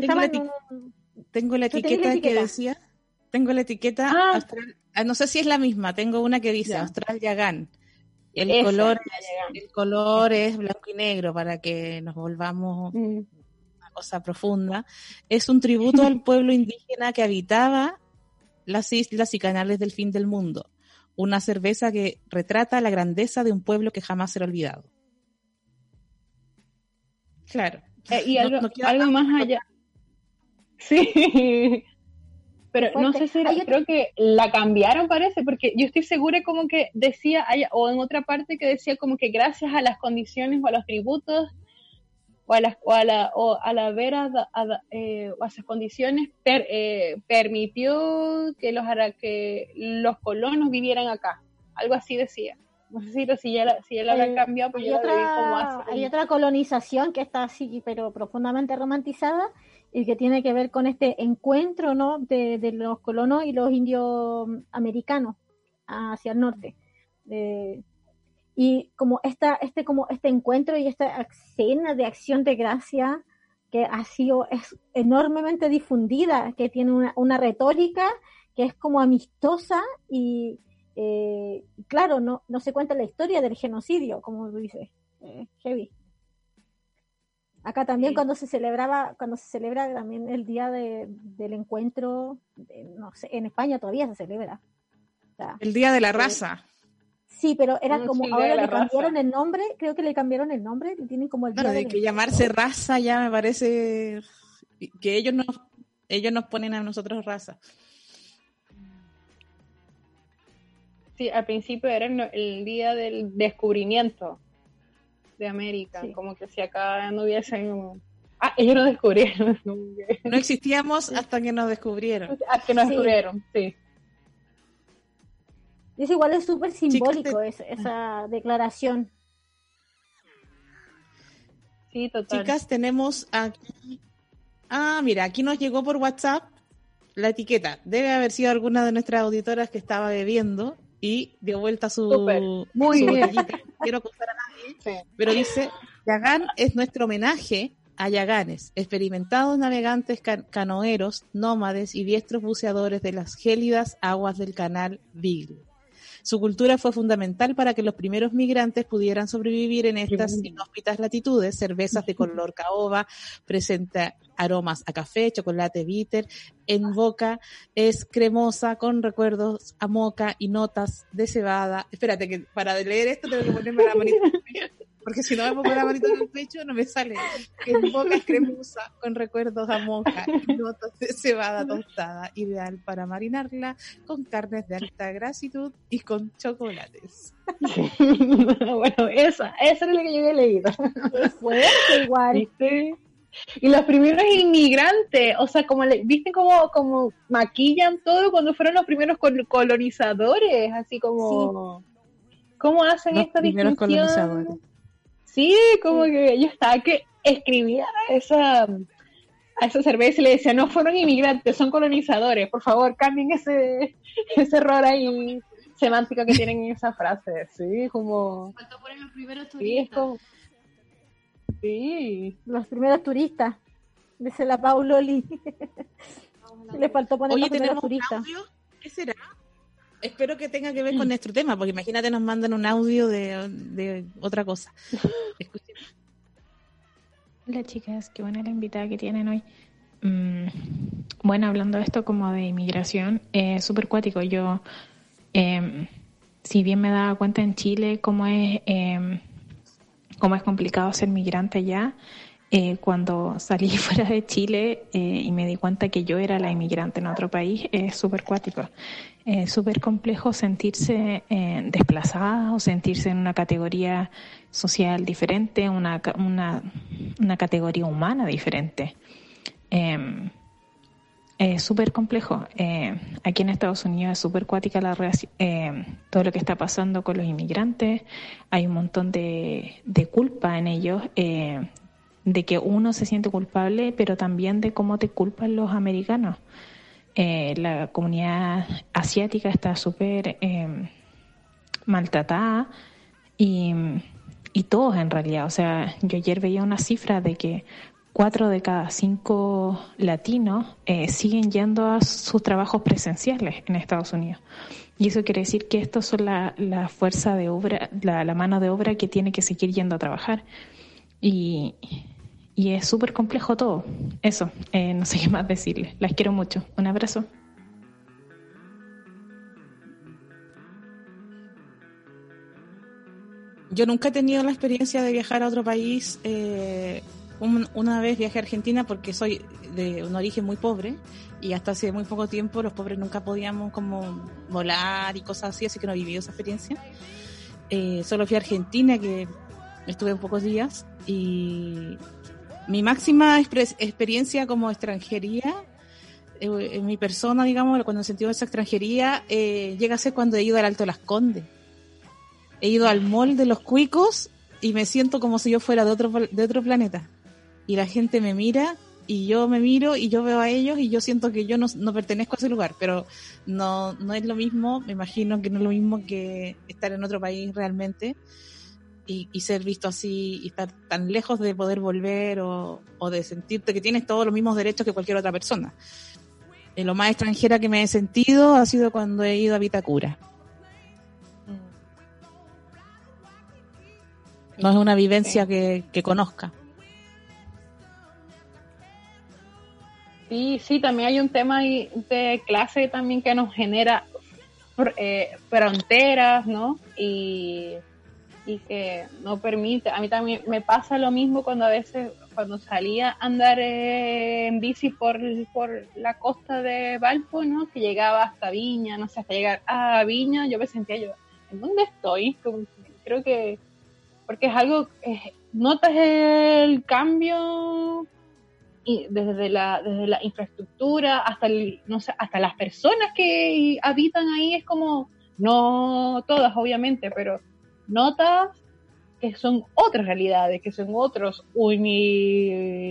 tengo la, etiqueta que decía, tengo la etiqueta, ah. ah. no sé si es la misma, tengo una que dice Austral Yagán. El color, el color es blanco y negro para que nos volvamos mm. una cosa profunda. Es un tributo al pueblo indígena que habitaba las islas y canales del fin del mundo una cerveza que retrata la grandeza de un pueblo que jamás será olvidado.
Claro. Eh, y algo, más allá. Sí. Pero no sé si creo que la cambiaron parece, porque yo estoy segura como que decía, o en otra parte que decía como que gracias a las condiciones o a los tributos o a, las, o a la, o a la vera, eh, a esas condiciones, eh, permitió que los, que los colonos vivieran acá. Algo así decía. No sé si, si ya, si ya lo habían cambiado, pues
hay, otra, hay otra colonización que está así, pero profundamente romantizada, y que tiene que ver con este encuentro ¿no? de, de los colonos y los indios americanos hacia el norte. De, y como esta, este, como este encuentro y esta escena de acción de gracia que ha sido es enormemente difundida, que tiene una, una retórica que es como amistosa y eh, claro, no, no se cuenta la historia del genocidio, como dice eh, heavy. Acá también cuando se celebraba, cuando se celebra también el día de, del encuentro, no sé, en España todavía se celebra.
el día de la raza.
Sí, pero era como ahora le cambiaron el nombre, creo que le cambiaron el nombre, tienen como el
día de que llamarse raza ya me parece que ellos nos ellos nos ponen a nosotros raza.
Sí, al principio era el, día del descubrimiento de América, como que si acá no hubiesen... Ah, ellos nos descubrieron.
no existíamos hasta que nos descubrieron.
Hasta que nos descubrieron, sí.
Es igual es súper simbólico esa declaración.
Sí, total. Chicas, tenemos aquí. Ah, mira, aquí nos llegó por WhatsApp la etiqueta. Debe haber sido alguna de nuestras auditoras que estaba bebiendo y dio vuelta su,
Muy bien.
Quiero acusar a nadie, pero dice, Yagán es nuestro homenaje a Yaganes, experimentados navegantes canoeros, nómades y diestros buceadores de las gélidas aguas del canal Beagle. Su cultura fue fundamental para que los primeros migrantes pudieran sobrevivir en estas inhóspitas latitudes. Cervezas de color caoba, presenta aromas a café, chocolate bitter, en boca es cremosa con recuerdos a moca y notas de cebada. Espérate que para leer esto tengo que ponerme la manita porque si no me pongo la manita en el pecho no me sale. Boca es cremosa con recuerdos a moca y notas de cebada tostada, ideal para marinarla con carnes de alta grasitud y con chocolates.
bueno, esa, esa es la que yo había leído. Fue igual. Y los primeros inmigrantes, o sea, como le, ¿viste cómo, como maquillan todo cuando fueron los primeros colonizadores? Así como, ¿cómo hacen esta distinción? Colonizadores. Sí, como que yo estaba que escribía esa, a esa cerveza y le decía, no fueron inmigrantes, son colonizadores, por favor, cambien ese, ese error ahí semántico que tienen en esa frase, sí, como...
Faltó poner los primeros turistas. Sí, los primeros turistas, dice la Pauloli. Le faltó poner
los primeros turistas. ¿Qué será? Espero que tenga que ver con nuestro tema, porque imagínate nos mandan un audio de, otra cosa.
Hola chicas, qué buena la invitada que tienen hoy. Mm, bueno, hablando de esto como de inmigración, es eh, súper cuático. Yo, em, si bien me daba cuenta en Chile cómo es, eh, cómo es complicado ser migrante allá, eh, cuando salí fuera de Chile eh, y me di cuenta que yo era la inmigrante en otro país, es súper cuático. Es súper complejo sentirse eh, desplazada o sentirse en una categoría social diferente, una, una, una categoría humana diferente. Em, es súper complejo. Eh, aquí en Estados Unidos es súper cuática la eh, todo lo que está pasando con los inmigrantes. Hay un montón de, de culpa en ellos, de que uno se siente culpable, pero también de cómo te culpan los americanos. Eh, la comunidad asiática está súper eh, maltratada y, y todos en realidad. O sea, yo ayer veía una cifra de que cuatro de cada cinco latinos eh, siguen yendo a sus trabajos presenciales en Estados Unidos. Y eso quiere decir que estos son la, la fuerza de obra, la, mano de obra que tiene que seguir yendo a trabajar. Y, y es súper complejo todo. Eso, eh, no sé qué más decirles. Las quiero mucho. Un abrazo.
Yo nunca he tenido la experiencia de viajar a otro país. Eh, una vez viajé a Argentina porque soy de un origen muy pobre y hasta hace muy poco tiempo los pobres nunca podíamos como volar y cosas así, así que no he vivido esa experiencia. Eh, solo fui a Argentina que estuve un pocos días y mi máxima experiencia como extranjería, eh, en mi persona, digamos, cuando sentido esa extranjería, eh, llega a ser cuando he ido al Alto Las Condes. He ido al mall de los cuicos y me siento como si yo fuera de otro, de otro planeta. Y la gente me mira y yo me miro y yo veo a ellos y yo siento que yo no, no pertenezco a ese lugar, pero no, no es lo mismo, me imagino que no es lo mismo que estar en otro país realmente y, ser visto así y estar tan lejos de poder volver o, de sentirte que tienes todos los mismos derechos que cualquier otra persona. Eh, lo más extranjera que me he sentido ha sido cuando he ido a Vitacura. No es una vivencia que, conozca.
Sí, sí, también hay un tema de clase también que nos genera eh, fronteras, ¿no? Y y que no permite. A mí también me pasa lo mismo cuando a veces, cuando salía a andar eh, en bici por, por la costa de Valpo, ¿no? Que llegaba hasta Viña, no sé, hasta llegar a Viña, yo me sentía yo, ¿en dónde estoy? creo que, porque es algo, notas el cambio y desde la desde la infraestructura hasta el, no sé, hasta las personas que habitan ahí es como no todas obviamente pero notas que son otras realidades, que son otros universos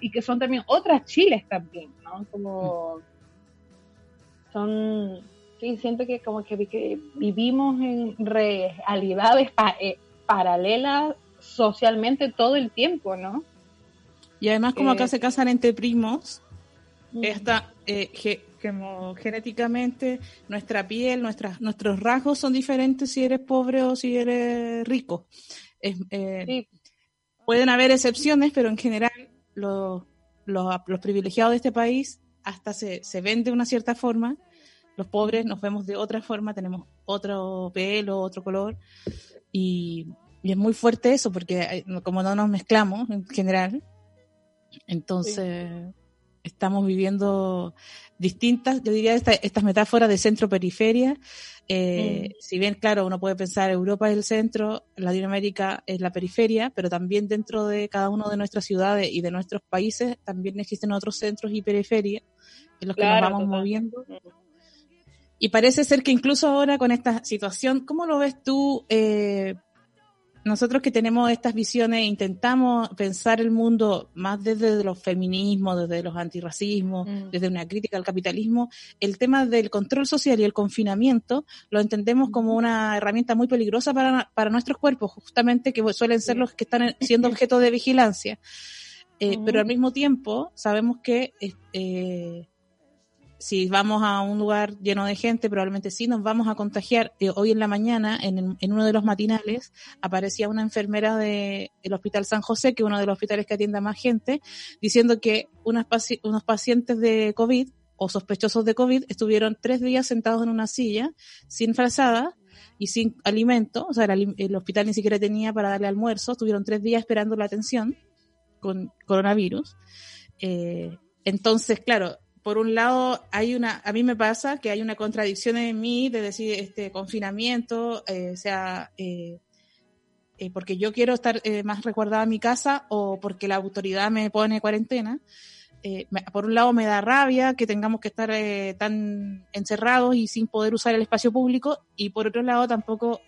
y que son también otras chiles también, ¿no? Como son, sí, siento que como que, vivimos en realidades eh, paralelas socialmente todo el tiempo, ¿no?
Y además como acá se casan entre primos, esta, eh, como genéticamente nuestra piel, nuestras, nuestros rasgos son diferentes si eres pobre o si eres rico. Eh, pueden haber excepciones, pero en general los, los, privilegiados de este país hasta se, se ven de una cierta forma. Los pobres nos vemos de otra forma, tenemos otro pelo, otro color. Y, y es muy fuerte eso, porque como no nos mezclamos en general, entonces estamos viviendo distintas, yo diría, estas metáforas de centro-periferia. Eh, mm. Si bien, claro, uno puede pensar Europa es el centro, Latinoamérica es la periferia, pero también dentro de cada una de nuestras ciudades y de nuestros países también existen otros centros y periferias en los que nos vamos moviendo. Mm. Y parece ser que incluso ahora con esta situación, ¿cómo lo ves tú? Eh, nosotros que tenemos estas visiones intentamos pensar el mundo más desde los feminismos, desde los antirracismos, mm. desde una crítica al capitalismo, el tema del control social y el confinamiento lo entendemos como una herramienta muy peligrosa para, para nuestros cuerpos, justamente que suelen ser los que están siendo objeto de vigilancia. Eh, pero al mismo tiempo sabemos que eh, si vamos a un lugar lleno de gente, probablemente sí nos vamos a contagiar. Eh, hoy en la mañana, en, uno de los matinales, aparecía una enfermera del Hospital San José, que es uno de los hospitales que atiende a más gente, diciendo que unos, pacientes de COVID o sospechosos de COVID estuvieron tres días sentados en una silla, sin frazada y sin alimento, o sea, el, hospital ni siquiera tenía para darle almuerzo, estuvieron tres días esperando la atención con coronavirus. Eh, entonces, claro, por un lado, hay una, a mí me pasa que hay una contradicción en mí de decir este confinamiento, eh, sea, eh, eh, porque yo quiero estar más recordada en mi casa o porque la autoridad me pone cuarentena. por un lado me da rabia que tengamos que estar tan encerrados y sin poder usar el espacio público y por otro lado tampoco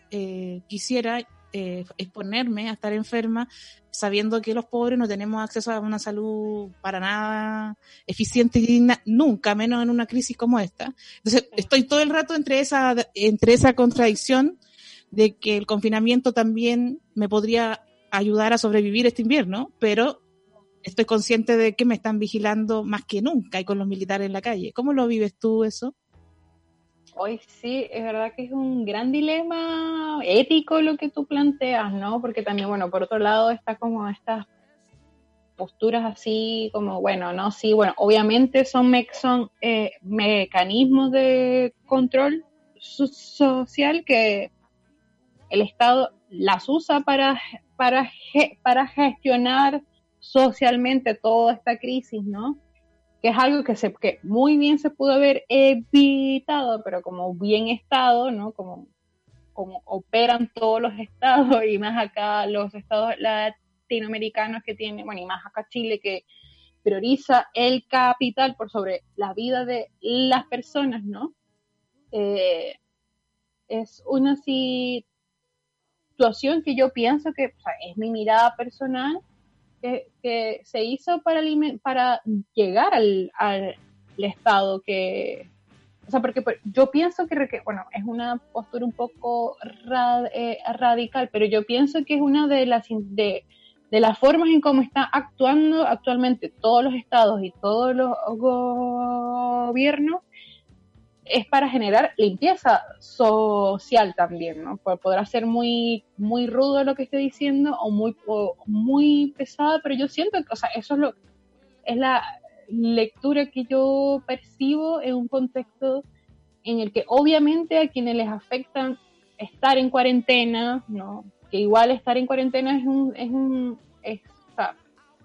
quisiera eh, exponerme a estar enferma sabiendo que los pobres no tenemos acceso a una salud para nada eficiente y digna, nunca, menos en una crisis como esta. Entonces, estoy todo el rato entre esa, entre esa contradicción de que el confinamiento también me podría ayudar a sobrevivir este invierno, pero estoy consciente de que me están vigilando más que nunca y con los militares en la calle. ¿Cómo lo vives tú eso?
Hoy sí, es verdad que es un gran dilema ético lo que tú planteas, ¿no? Porque también, bueno, por otro lado está como estas posturas así como, bueno, no, sí, bueno, obviamente son, eh, mecanismos de control social que el Estado las usa para, para, para gestionar socialmente toda esta crisis, ¿no? Que es algo que, se, que muy bien se pudo haber evitado, pero como bien estado, ¿no? Como, como operan todos los estados y más acá los estados latinoamericanos que tienen, bueno, y más acá Chile que prioriza el capital por sobre la vida de las personas, ¿no? Eh, es una situación que yo pienso que es mi mirada personal, que, se hizo para, para llegar al, al, Estado que... O sea, porque yo pienso que, bueno, es una postura un poco eh, radical, pero yo pienso que es una de las, de, de las formas en cómo están actuando actualmente todos los estados y todos los gobiernos es para generar limpieza social también, ¿no? Podrá ser muy, muy rudo lo que esté diciendo o muy, muy pesada, pero yo siento que, o sea, eso es lo, es la lectura que yo percibo en un contexto en el que obviamente a quienes les afectan estar en cuarentena, ¿no? que igual estar en cuarentena es un, es un, es,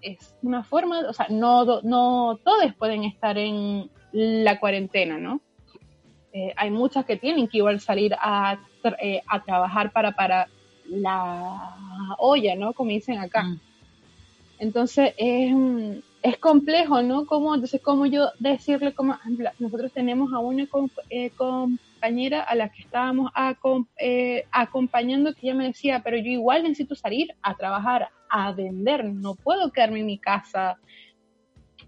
es una forma, o sea, no, no todos pueden estar en la cuarentena, ¿no? Eh, hay muchas que tienen que igual salir a, eh, a trabajar para, para la olla, ¿no? Como dicen acá. Mm. Entonces es, es complejo, ¿no? Como, entonces, como yo decirle, como nosotros tenemos a una eh, compañera a la que estábamos acompañando que ella me decía, pero yo igual necesito salir a trabajar, a vender, no puedo quedarme en mi casa,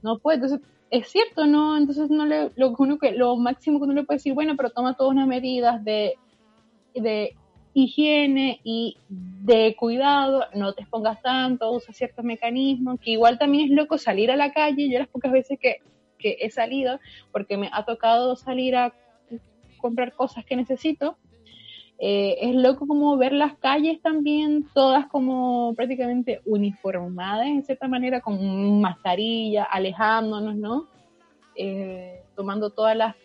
no puedo. Entonces, es cierto, ¿no? Entonces, no le, lo, uno que, lo máximo que uno le puede decir, bueno, pero toma todas unas medidas de, de higiene y de cuidado, no te expongas tanto, usa ciertos mecanismos, que igual también es loco salir a la calle, yo las pocas veces que, que he salido, porque me ha tocado salir a comprar cosas que necesito, eh, es loco como ver las calles también, todas como prácticamente uniformadas en cierta manera, con mascarilla, alejándonos, ¿no? Eh, tomando todas las,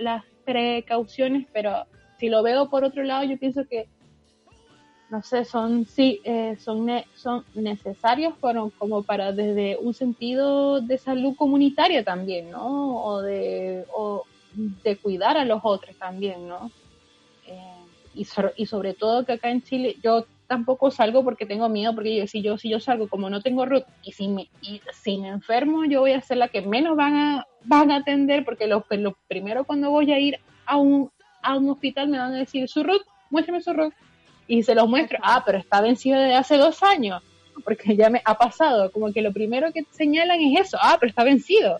las precauciones, pero si lo veo por otro lado, yo pienso que, no sé, son, sí, eh, son, son necesarios como para desde un sentido de salud comunitaria también, ¿no? O de, o de cuidar a los otros también, ¿no? Y, sobre todo que acá en Chile yo tampoco salgo porque tengo miedo, porque yo, si yo si yo salgo como no tengo root y si me, y si me enfermo, yo voy a ser la que menos van a, van a atender, porque lo, lo primero cuando voy a ir a un, a un hospital me van a decir, su root, muéstrame su root. Y se los muestro, ah, pero está vencido desde hace dos años, porque ya me ha pasado, como que lo primero que señalan es eso, ah, pero está vencido.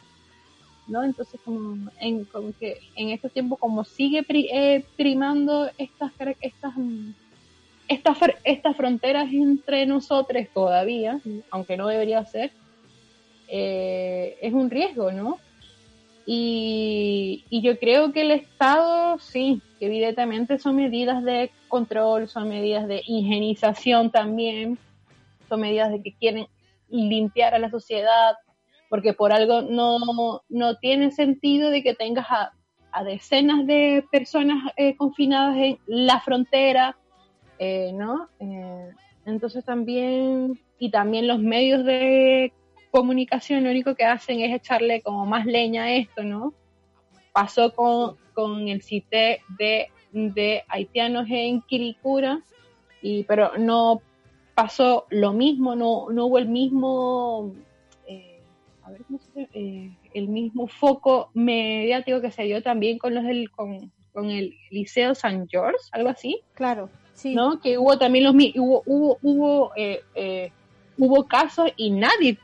¿No? Entonces, como, en, como que en este tiempo, como sigue eh, primando estas, estas, mm, estas, estas fronteras entre nosotros todavía, aunque no debería ser, eh, es un riesgo, ¿no? Y, y, yo creo que el Estado, sí, evidentemente son medidas de control, son medidas de higienización también, son medidas de que quieren limpiar a la sociedad, porque por algo no, no tiene sentido de que tengas a, decenas de personas eh, confinadas en la frontera, eh, ¿no? Eh, entonces también, y también los medios de comunicación lo único que hacen es echarle como más leña a esto, ¿no? Pasó con, con el CITE de, de haitianos en Quilicura, y, pero no pasó lo mismo, no, no hubo el mismo a ver cómo se eh, el mismo foco mediático que se dio también con los del, con, el Liceo San George, algo así.
Claro, sí.
¿No? Que hubo también los hubo hubo hubo, eh, eh, hubo casos y nadie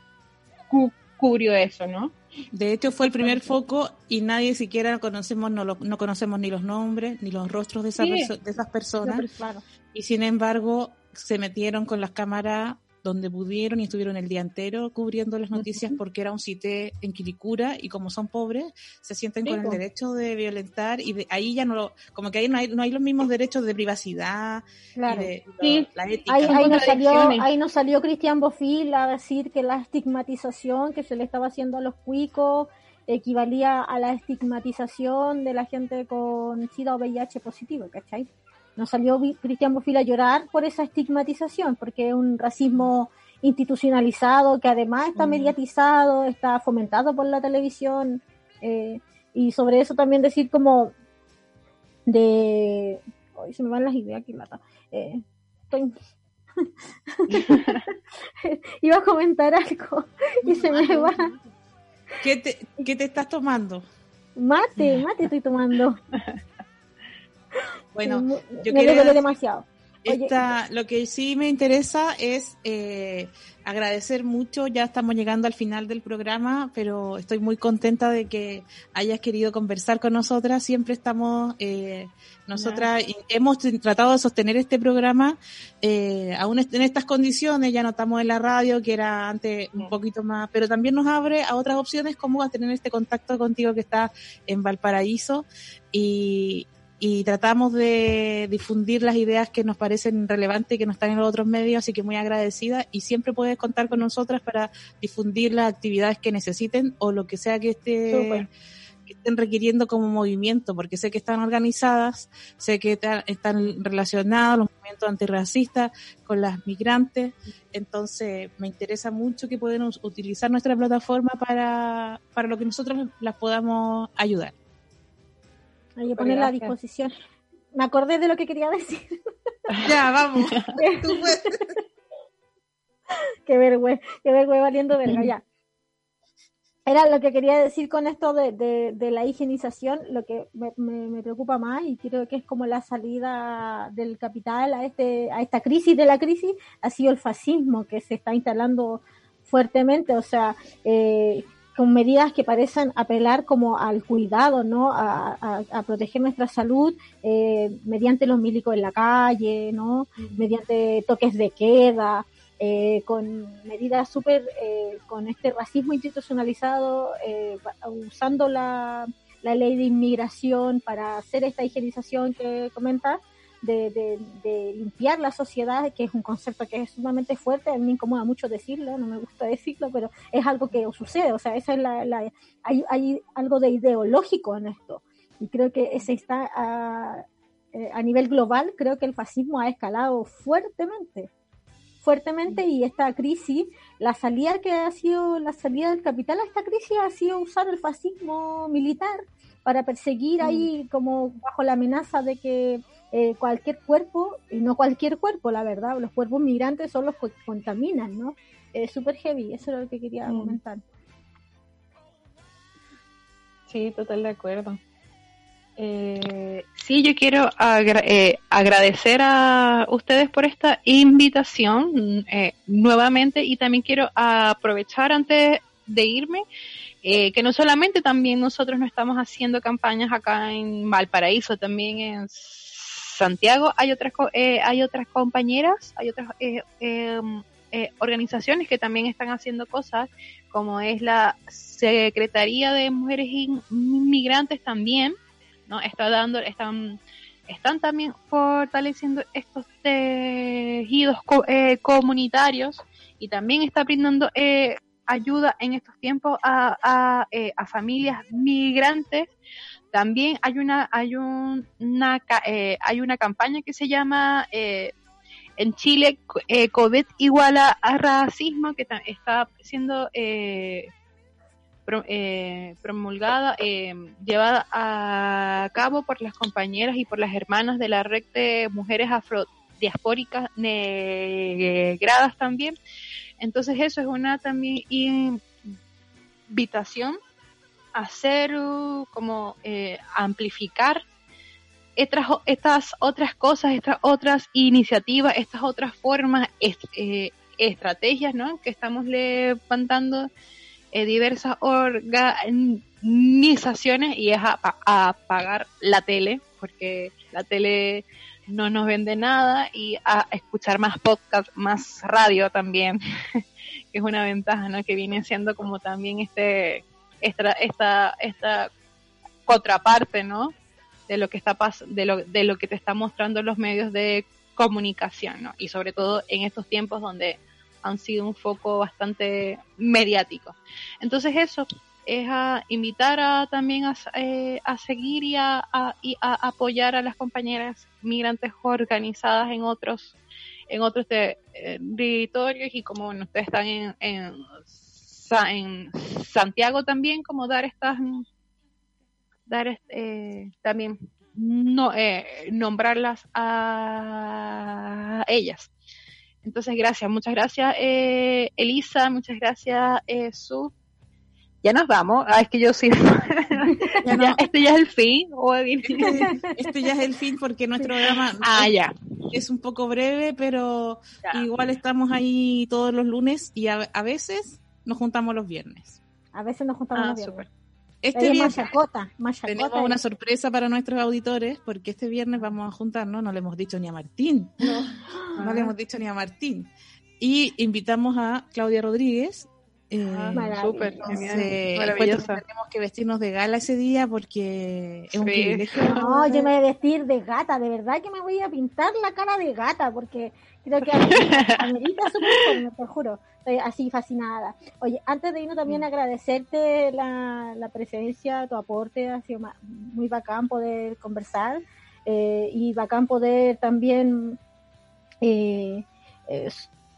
cubrió eso, ¿no?
De hecho fue el primer foco y nadie siquiera conocemos no, no conocemos ni los nombres ni los rostros de, de esas personas. Y sin embargo se metieron con las cámaras donde pudieron y estuvieron el día entero cubriendo las noticias porque era un sitio en Quilicura y como son pobres se sienten con el derecho de violentar y ahí ya no lo, como que ahí no hay, no hay los mismos derechos de privacidad
claro. sí. la ética. Ahí, ahí, nos salió, ahí nos salió Cristian Bofil a decir que la estigmatización que se le estaba haciendo a los cuicos equivalía a la estigmatización de la gente con SIDA o VIH positivo, ¿cachai? Nos salió Cristian Bofil a llorar por esa estigmatización, porque es un racismo institucionalizado que además está mm. mediatizado, está fomentado por la televisión, eh, y sobre eso también decir como de... Hoy se me van las ideas, que lata. Eh, estoy... Iba a comentar algo y se me va.
¿Qué te, ¿Qué te estás tomando?
Mate, mate estoy tomando.
Bueno, yo quiero demasiado. Esta, lo que sí me interesa es eh, agradecer mucho, ya estamos llegando al final del programa, pero estoy muy contenta de que hayas querido conversar con nosotras. Siempre estamos, eh, nosotras hemos tratado de sostener este programa, eh, aún en estas condiciones, ya notamos en la radio que era antes un poquito más, pero también nos abre a otras opciones como a tener este contacto contigo que está en Valparaíso y, y tratamos de difundir las ideas que nos parecen relevantes y que no están en los otros medios, así que muy agradecida. Y siempre puedes contar con nosotras para difundir las actividades que necesiten o lo que sea que esté que estén requiriendo como movimiento, porque sé que están organizadas, sé que están relacionados los movimientos antirracistas con las migrantes, entonces me interesa mucho que puedan utilizar nuestra plataforma para, para lo que nosotros las podamos ayudar.
Hay que ponerla a disposición. Me acordé de lo que quería decir.
Ya, vamos.
qué vergüenza, qué vergüenza valiendo verga, ya era lo que quería decir con esto de, la higienización, lo que me, preocupa más y creo que es como la salida del capital a, este, a esta crisis de la crisis, ha sido el fascismo que se está instalando fuertemente, o sea, eh, con medidas que parecen apelar como al cuidado, ¿no? A, proteger nuestra salud eh, mediante los milicos en la calle, ¿no? Mediante toques de queda, eh, con medidas súper, eh, con este racismo institucionalizado, eh, usando la, ley de inmigración para hacer esta higienización que comenta, de, limpiar la sociedad, que es un concepto que es sumamente fuerte, a mí me incomoda mucho decirlo, no me gusta decirlo, pero es algo que sucede, o sea, esa es la, hay, hay algo de ideológico en esto, y creo que ese está a, a nivel global, creo que el fascismo ha escalado fuertemente fuertemente y esta crisis, la salida que ha sido, la salida del capital a esta crisis ha sido usar el fascismo militar para perseguir ahí mm. como bajo la amenaza de que eh, cualquier cuerpo, y no cualquier cuerpo, la verdad, los cuerpos migrantes son los que contaminan, ¿no? Es súper heavy, eso es lo que quería mm. comentar.
Sí, total de acuerdo.
Eh, sí, yo quiero eh, agradecer a ustedes por esta invitación eh, nuevamente y también quiero aprovechar antes de irme eh, que no solamente también nosotros no estamos haciendo campañas acá en Valparaíso, también en Santiago hay otras hay otras compañeras, hay otras organizaciones que también están haciendo cosas como es la Secretaría de Mujeres Inmigrantes también ¿no? Está dando, están, están también fortaleciendo estos tejidos eh, comunitarios y también está brindando eh, ayuda en estos tiempos a, a, eh, a, familias migrantes. También hay una hay un, una hay una campaña que se llama en Chile COVID igual a, racismo que está siendo eh, promulgada, eh, llevada a cabo por las compañeras y por las hermanas de la red de mujeres afrodiaspóricas negradas también. Entonces eso es una también invitación hacer uh, como eh, amplificar estas, otras cosas, estas otras iniciativas, estas otras formas, eh, estrategias ¿no? que estamos levantando eh, diversas organizaciones y es a, apagar la tele, porque la tele no nos vende nada y a escuchar más podcast, más radio también, que es una ventaja, ¿no? Que viene siendo como también este esta esta esta contraparte, ¿no? De lo que está pas de lo de lo que te está mostrando los medios de comunicación, ¿no? Y sobre todo en estos tiempos donde han sido un foco bastante mediático. Entonces eso es a invitar a, también a, eh, seguir y a, apoyar a las compañeras migrantes organizadas en otros en otros territorios y como ustedes están en, en, Santiago también como dar estas dar eh, también no eh, nombrarlas a ellas entonces, gracias, muchas gracias, eh, Elisa, muchas gracias, eh, Su. Ya nos vamos. Ah, es que yo sí. este ya es el fin.
Este, este, ya es el fin porque nuestro programa
ah, ya.
es un poco breve, pero igual estamos ahí todos los lunes y a, veces nos juntamos los viernes.
A veces nos juntamos ah, los viernes.
Este viernes tenemos una sorpresa para nuestros auditores porque este viernes vamos a juntarnos, no le hemos dicho ni a Martín, no, le hemos dicho ni a Martín. Y invitamos a Claudia Rodríguez, Eh, ah, súper, maravillosa. Tenemos que vestirnos de gala ese día porque es un privilegio.
No, yo me voy a vestir de gata, de verdad que me voy a pintar la cara de gata porque creo que amerita súper te juro. Estoy así fascinada. Oye, antes de irnos también mm. agradecerte la, la presencia, tu aporte, ha sido muy bacán poder conversar eh, y bacán poder también eh,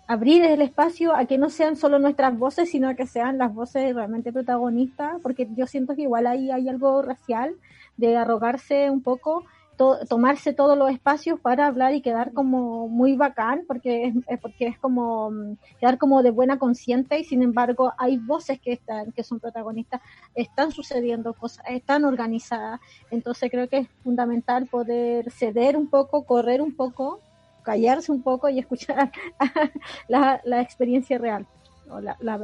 abrir el espacio a que no sean solo nuestras voces, sino a que sean las voces realmente protagonistas, porque yo siento que igual ahí hay algo racial de arrogarse un poco, tomarse todos los espacios para hablar y quedar como muy bacán, porque es, porque es como mm, quedar como de buena consciente y sin embargo hay voces que están, que son protagonistas, están sucediendo cosas, están organizadas, entonces creo que es fundamental poder ceder un poco, correr un poco callarse un poco y escuchar la, la experiencia real, o la, la,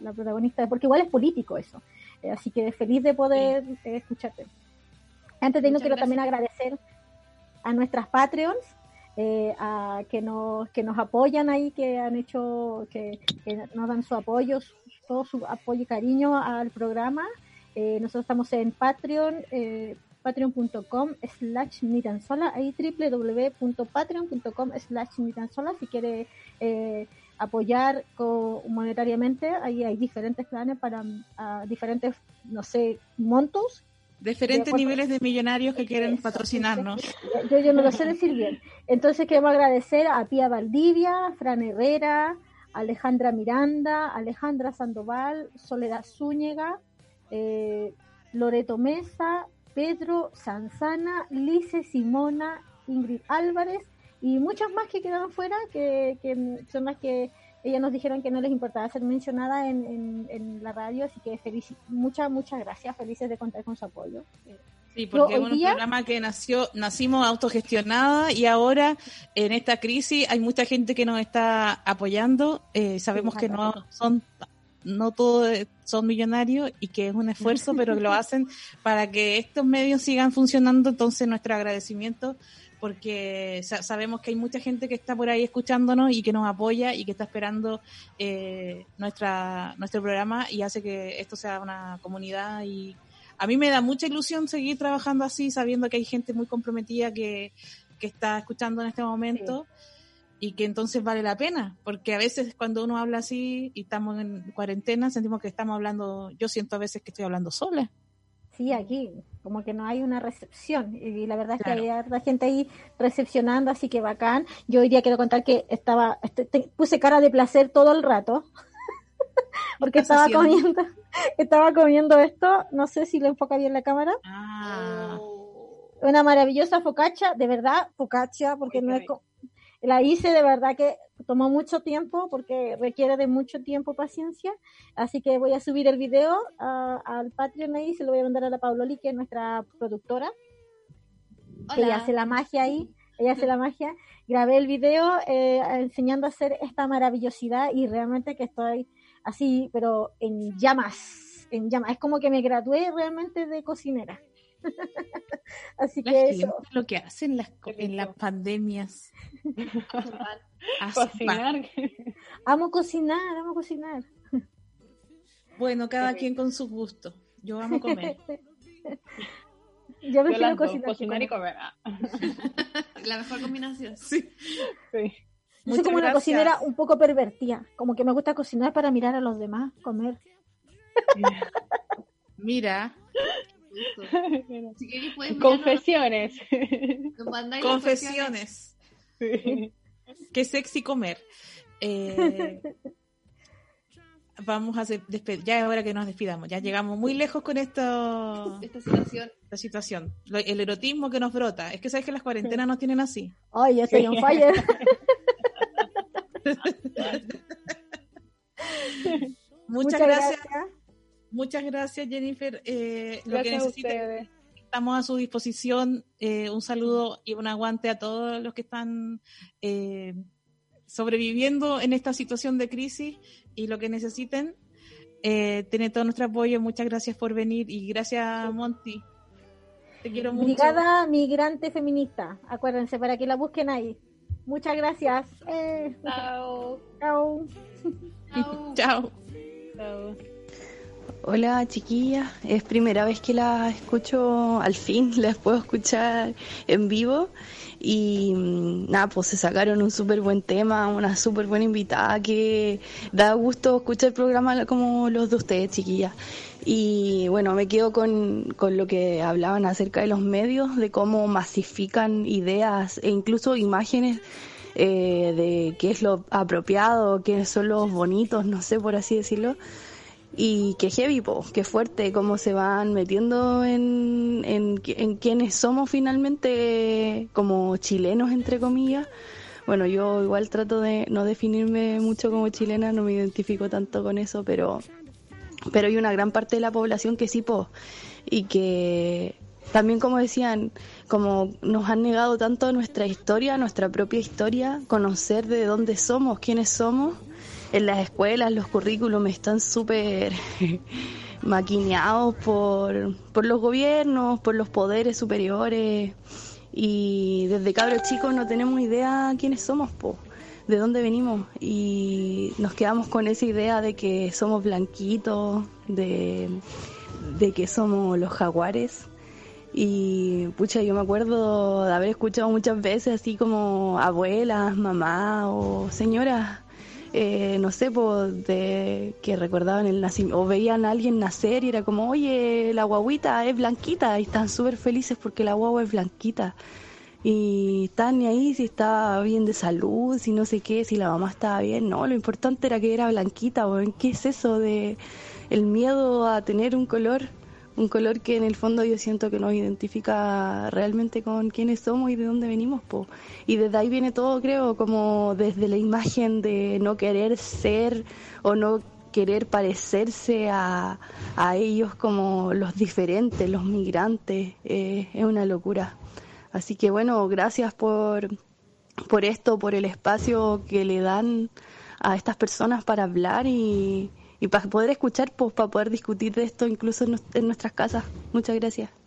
la, protagonista, porque igual es político eso. Eh, así que feliz de poder eh, escucharte. Antes de irnos, quiero también agradecer a nuestras Patreons. Eh, a, que nos que nos apoyan ahí que han hecho que, nos dan su apoyo todo su apoyo y cariño al programa nosotros estamos en Patreon patreon.com slash mitansola, ahí www.patreon.com slash mitansola, si quiere eh, apoyar monetariamente, ahí hay diferentes planes para diferentes, no sé, montos.
Diferentes niveles de millonarios que quieren patrocinarnos.
Yo, yo no lo sé decir bien. Entonces queremos agradecer a Pía Valdivia, Fran Herrera, Alejandra Miranda, Alejandra Sandoval, Soledad Zúñiga, eh, Loreto Mesa, Pedro, Sanzana, Lice, Simona, Ingrid Álvarez y muchas más que quedaron fuera, que, son las que ellas nos dijeron que no les importaba ser mencionada en, la radio, así que feliz, muchas, muchas gracias, felices de contar con su apoyo.
Sí, porque es un programa que nació, nacimos autogestionada y ahora en esta crisis hay mucha gente que nos está apoyando. Eh, sabemos que no son no todos son millonarios y que es un esfuerzo, pero lo hacen para que estos medios sigan funcionando. Entonces, nuestro agradecimiento porque sabemos que hay mucha gente que está por ahí escuchándonos y que nos apoya y que está esperando eh, nuestra nuestro programa y hace que esto sea una comunidad y a mí me da mucha ilusión seguir trabajando así sabiendo que hay gente muy comprometida que, que está escuchando en este momento y que entonces vale la pena, porque a veces cuando uno habla así y estamos en cuarentena, sentimos que estamos hablando, yo siento a veces que estoy hablando sola.
Sí, aquí, como que no hay una recepción, y la verdad es que hay gente ahí recepcionando, así que bacán. Yo hoy día quiero contar que estaba, este, puse cara de placer todo el rato, porque estaba comiendo, estaba comiendo esto, no sé si lo enfoca bien la cámara. Ah. Una maravillosa focacha, de verdad, focacha, porque no es, la hice de verdad que tomó mucho tiempo porque requiere de mucho tiempo, paciencia. Así que voy a subir el video al Patreon ahí, se lo voy a mandar a la Pauloli, que es nuestra productora. ella hace la magia ahí, ella hace la magia. Grabé el video eh, enseñando a hacer esta maravillosidad y realmente que estoy así, pero en llamas, en llamas. Es como que me gradué realmente de cocinera. Así que eso.
Lo que hacen las, en las pandemias.
cocinar. Amo cocinar, amo cocinar.
Bueno, cada quien con su gusto. Yo amo comer.
Yo prefiero cocinar,
cocinar y comer.
La mejor combinación.
Sí. sí.
Yo soy como una cocinera un poco pervertida. Como que me gusta cocinar para mirar a los demás comer.
Mira,
confesiones.
confesiones. Qué sexy comer. Eh, vamos a despedir. Ya es hora que nos despidamos. Ya llegamos muy lejos con esto,
esta situación.
La situación. El erotismo que nos brota. Es que sabes que las cuarentenas nos tienen así.
Ay, ya soy un fire.
Muchas, gracias. Muchas gracias, Jennifer. Eh, lo que necesite, estamos a su disposición. Eh, un saludo y un aguante a todos los que están eh, sobreviviendo en esta situación de crisis y lo que necesiten. Eh, tiene todo nuestro apoyo. Muchas gracias por venir y gracias, Monty. Te quiero mucho.
Brigada Migrante Feminista. Acuérdense para que la busquen ahí. Muchas gracias.
Chao.
Chao.
Chao.
Hola chiquillas, es primera vez que la escucho, al fin las puedo escuchar en vivo. Y mm, nada, pues se sacaron un súper buen tema, una súper buena invitada que da gusto escuchar el programa como los de ustedes chiquillas. Y bueno, me quedo con, con lo que hablaban acerca de los medios, de cómo masifican ideas e incluso imágenes eh, de qué es lo apropiado, qué son los bonitos, no sé por así decirlo y qué heavy, po, qué fuerte, cómo se van metiendo en, en, en quienes somos finalmente como chilenos, entre comillas. Bueno, yo igual trato de no definirme mucho como chilena, no me identifico tanto con eso, pero, pero hay una gran parte de la población que sí, po, y que también como decían, como nos han negado tanto nuestra historia, nuestra propia historia, conocer de dónde somos, quiénes somos, en las escuelas los currículums están súper maquineados por, por los gobiernos, por los poderes superiores y desde cabros chicos no tenemos idea quiénes somos, po, de dónde venimos y nos quedamos con esa idea de que somos blanquitos, de, de que somos los jaguares. Y pucha, yo me acuerdo de haber escuchado muchas veces así como abuelas, mamás o señoras eh, no sé, de, que recordaban el nacimiento, o veían a alguien nacer y era como, oye, la guaguita es blanquita, y están súper felices porque la guagua es blanquita. Y están ahí si estaba bien de salud, si no sé qué, si la mamá estaba bien, no, lo importante era que era blanquita, o ¿qué es eso de el miedo a tener un color? Un color que en el fondo yo siento que nos identifica realmente con quiénes somos y de dónde venimos. Po. Y desde ahí viene todo, creo, como desde la imagen de no querer ser o no querer parecerse a, a ellos como los diferentes, los migrantes, eh, es una locura. Así que bueno, gracias por, por esto, por el espacio que le dan a estas personas para hablar y, y para poder escuchar, pues para poder discutir de esto incluso en, nuestras casas. Muchas gracias.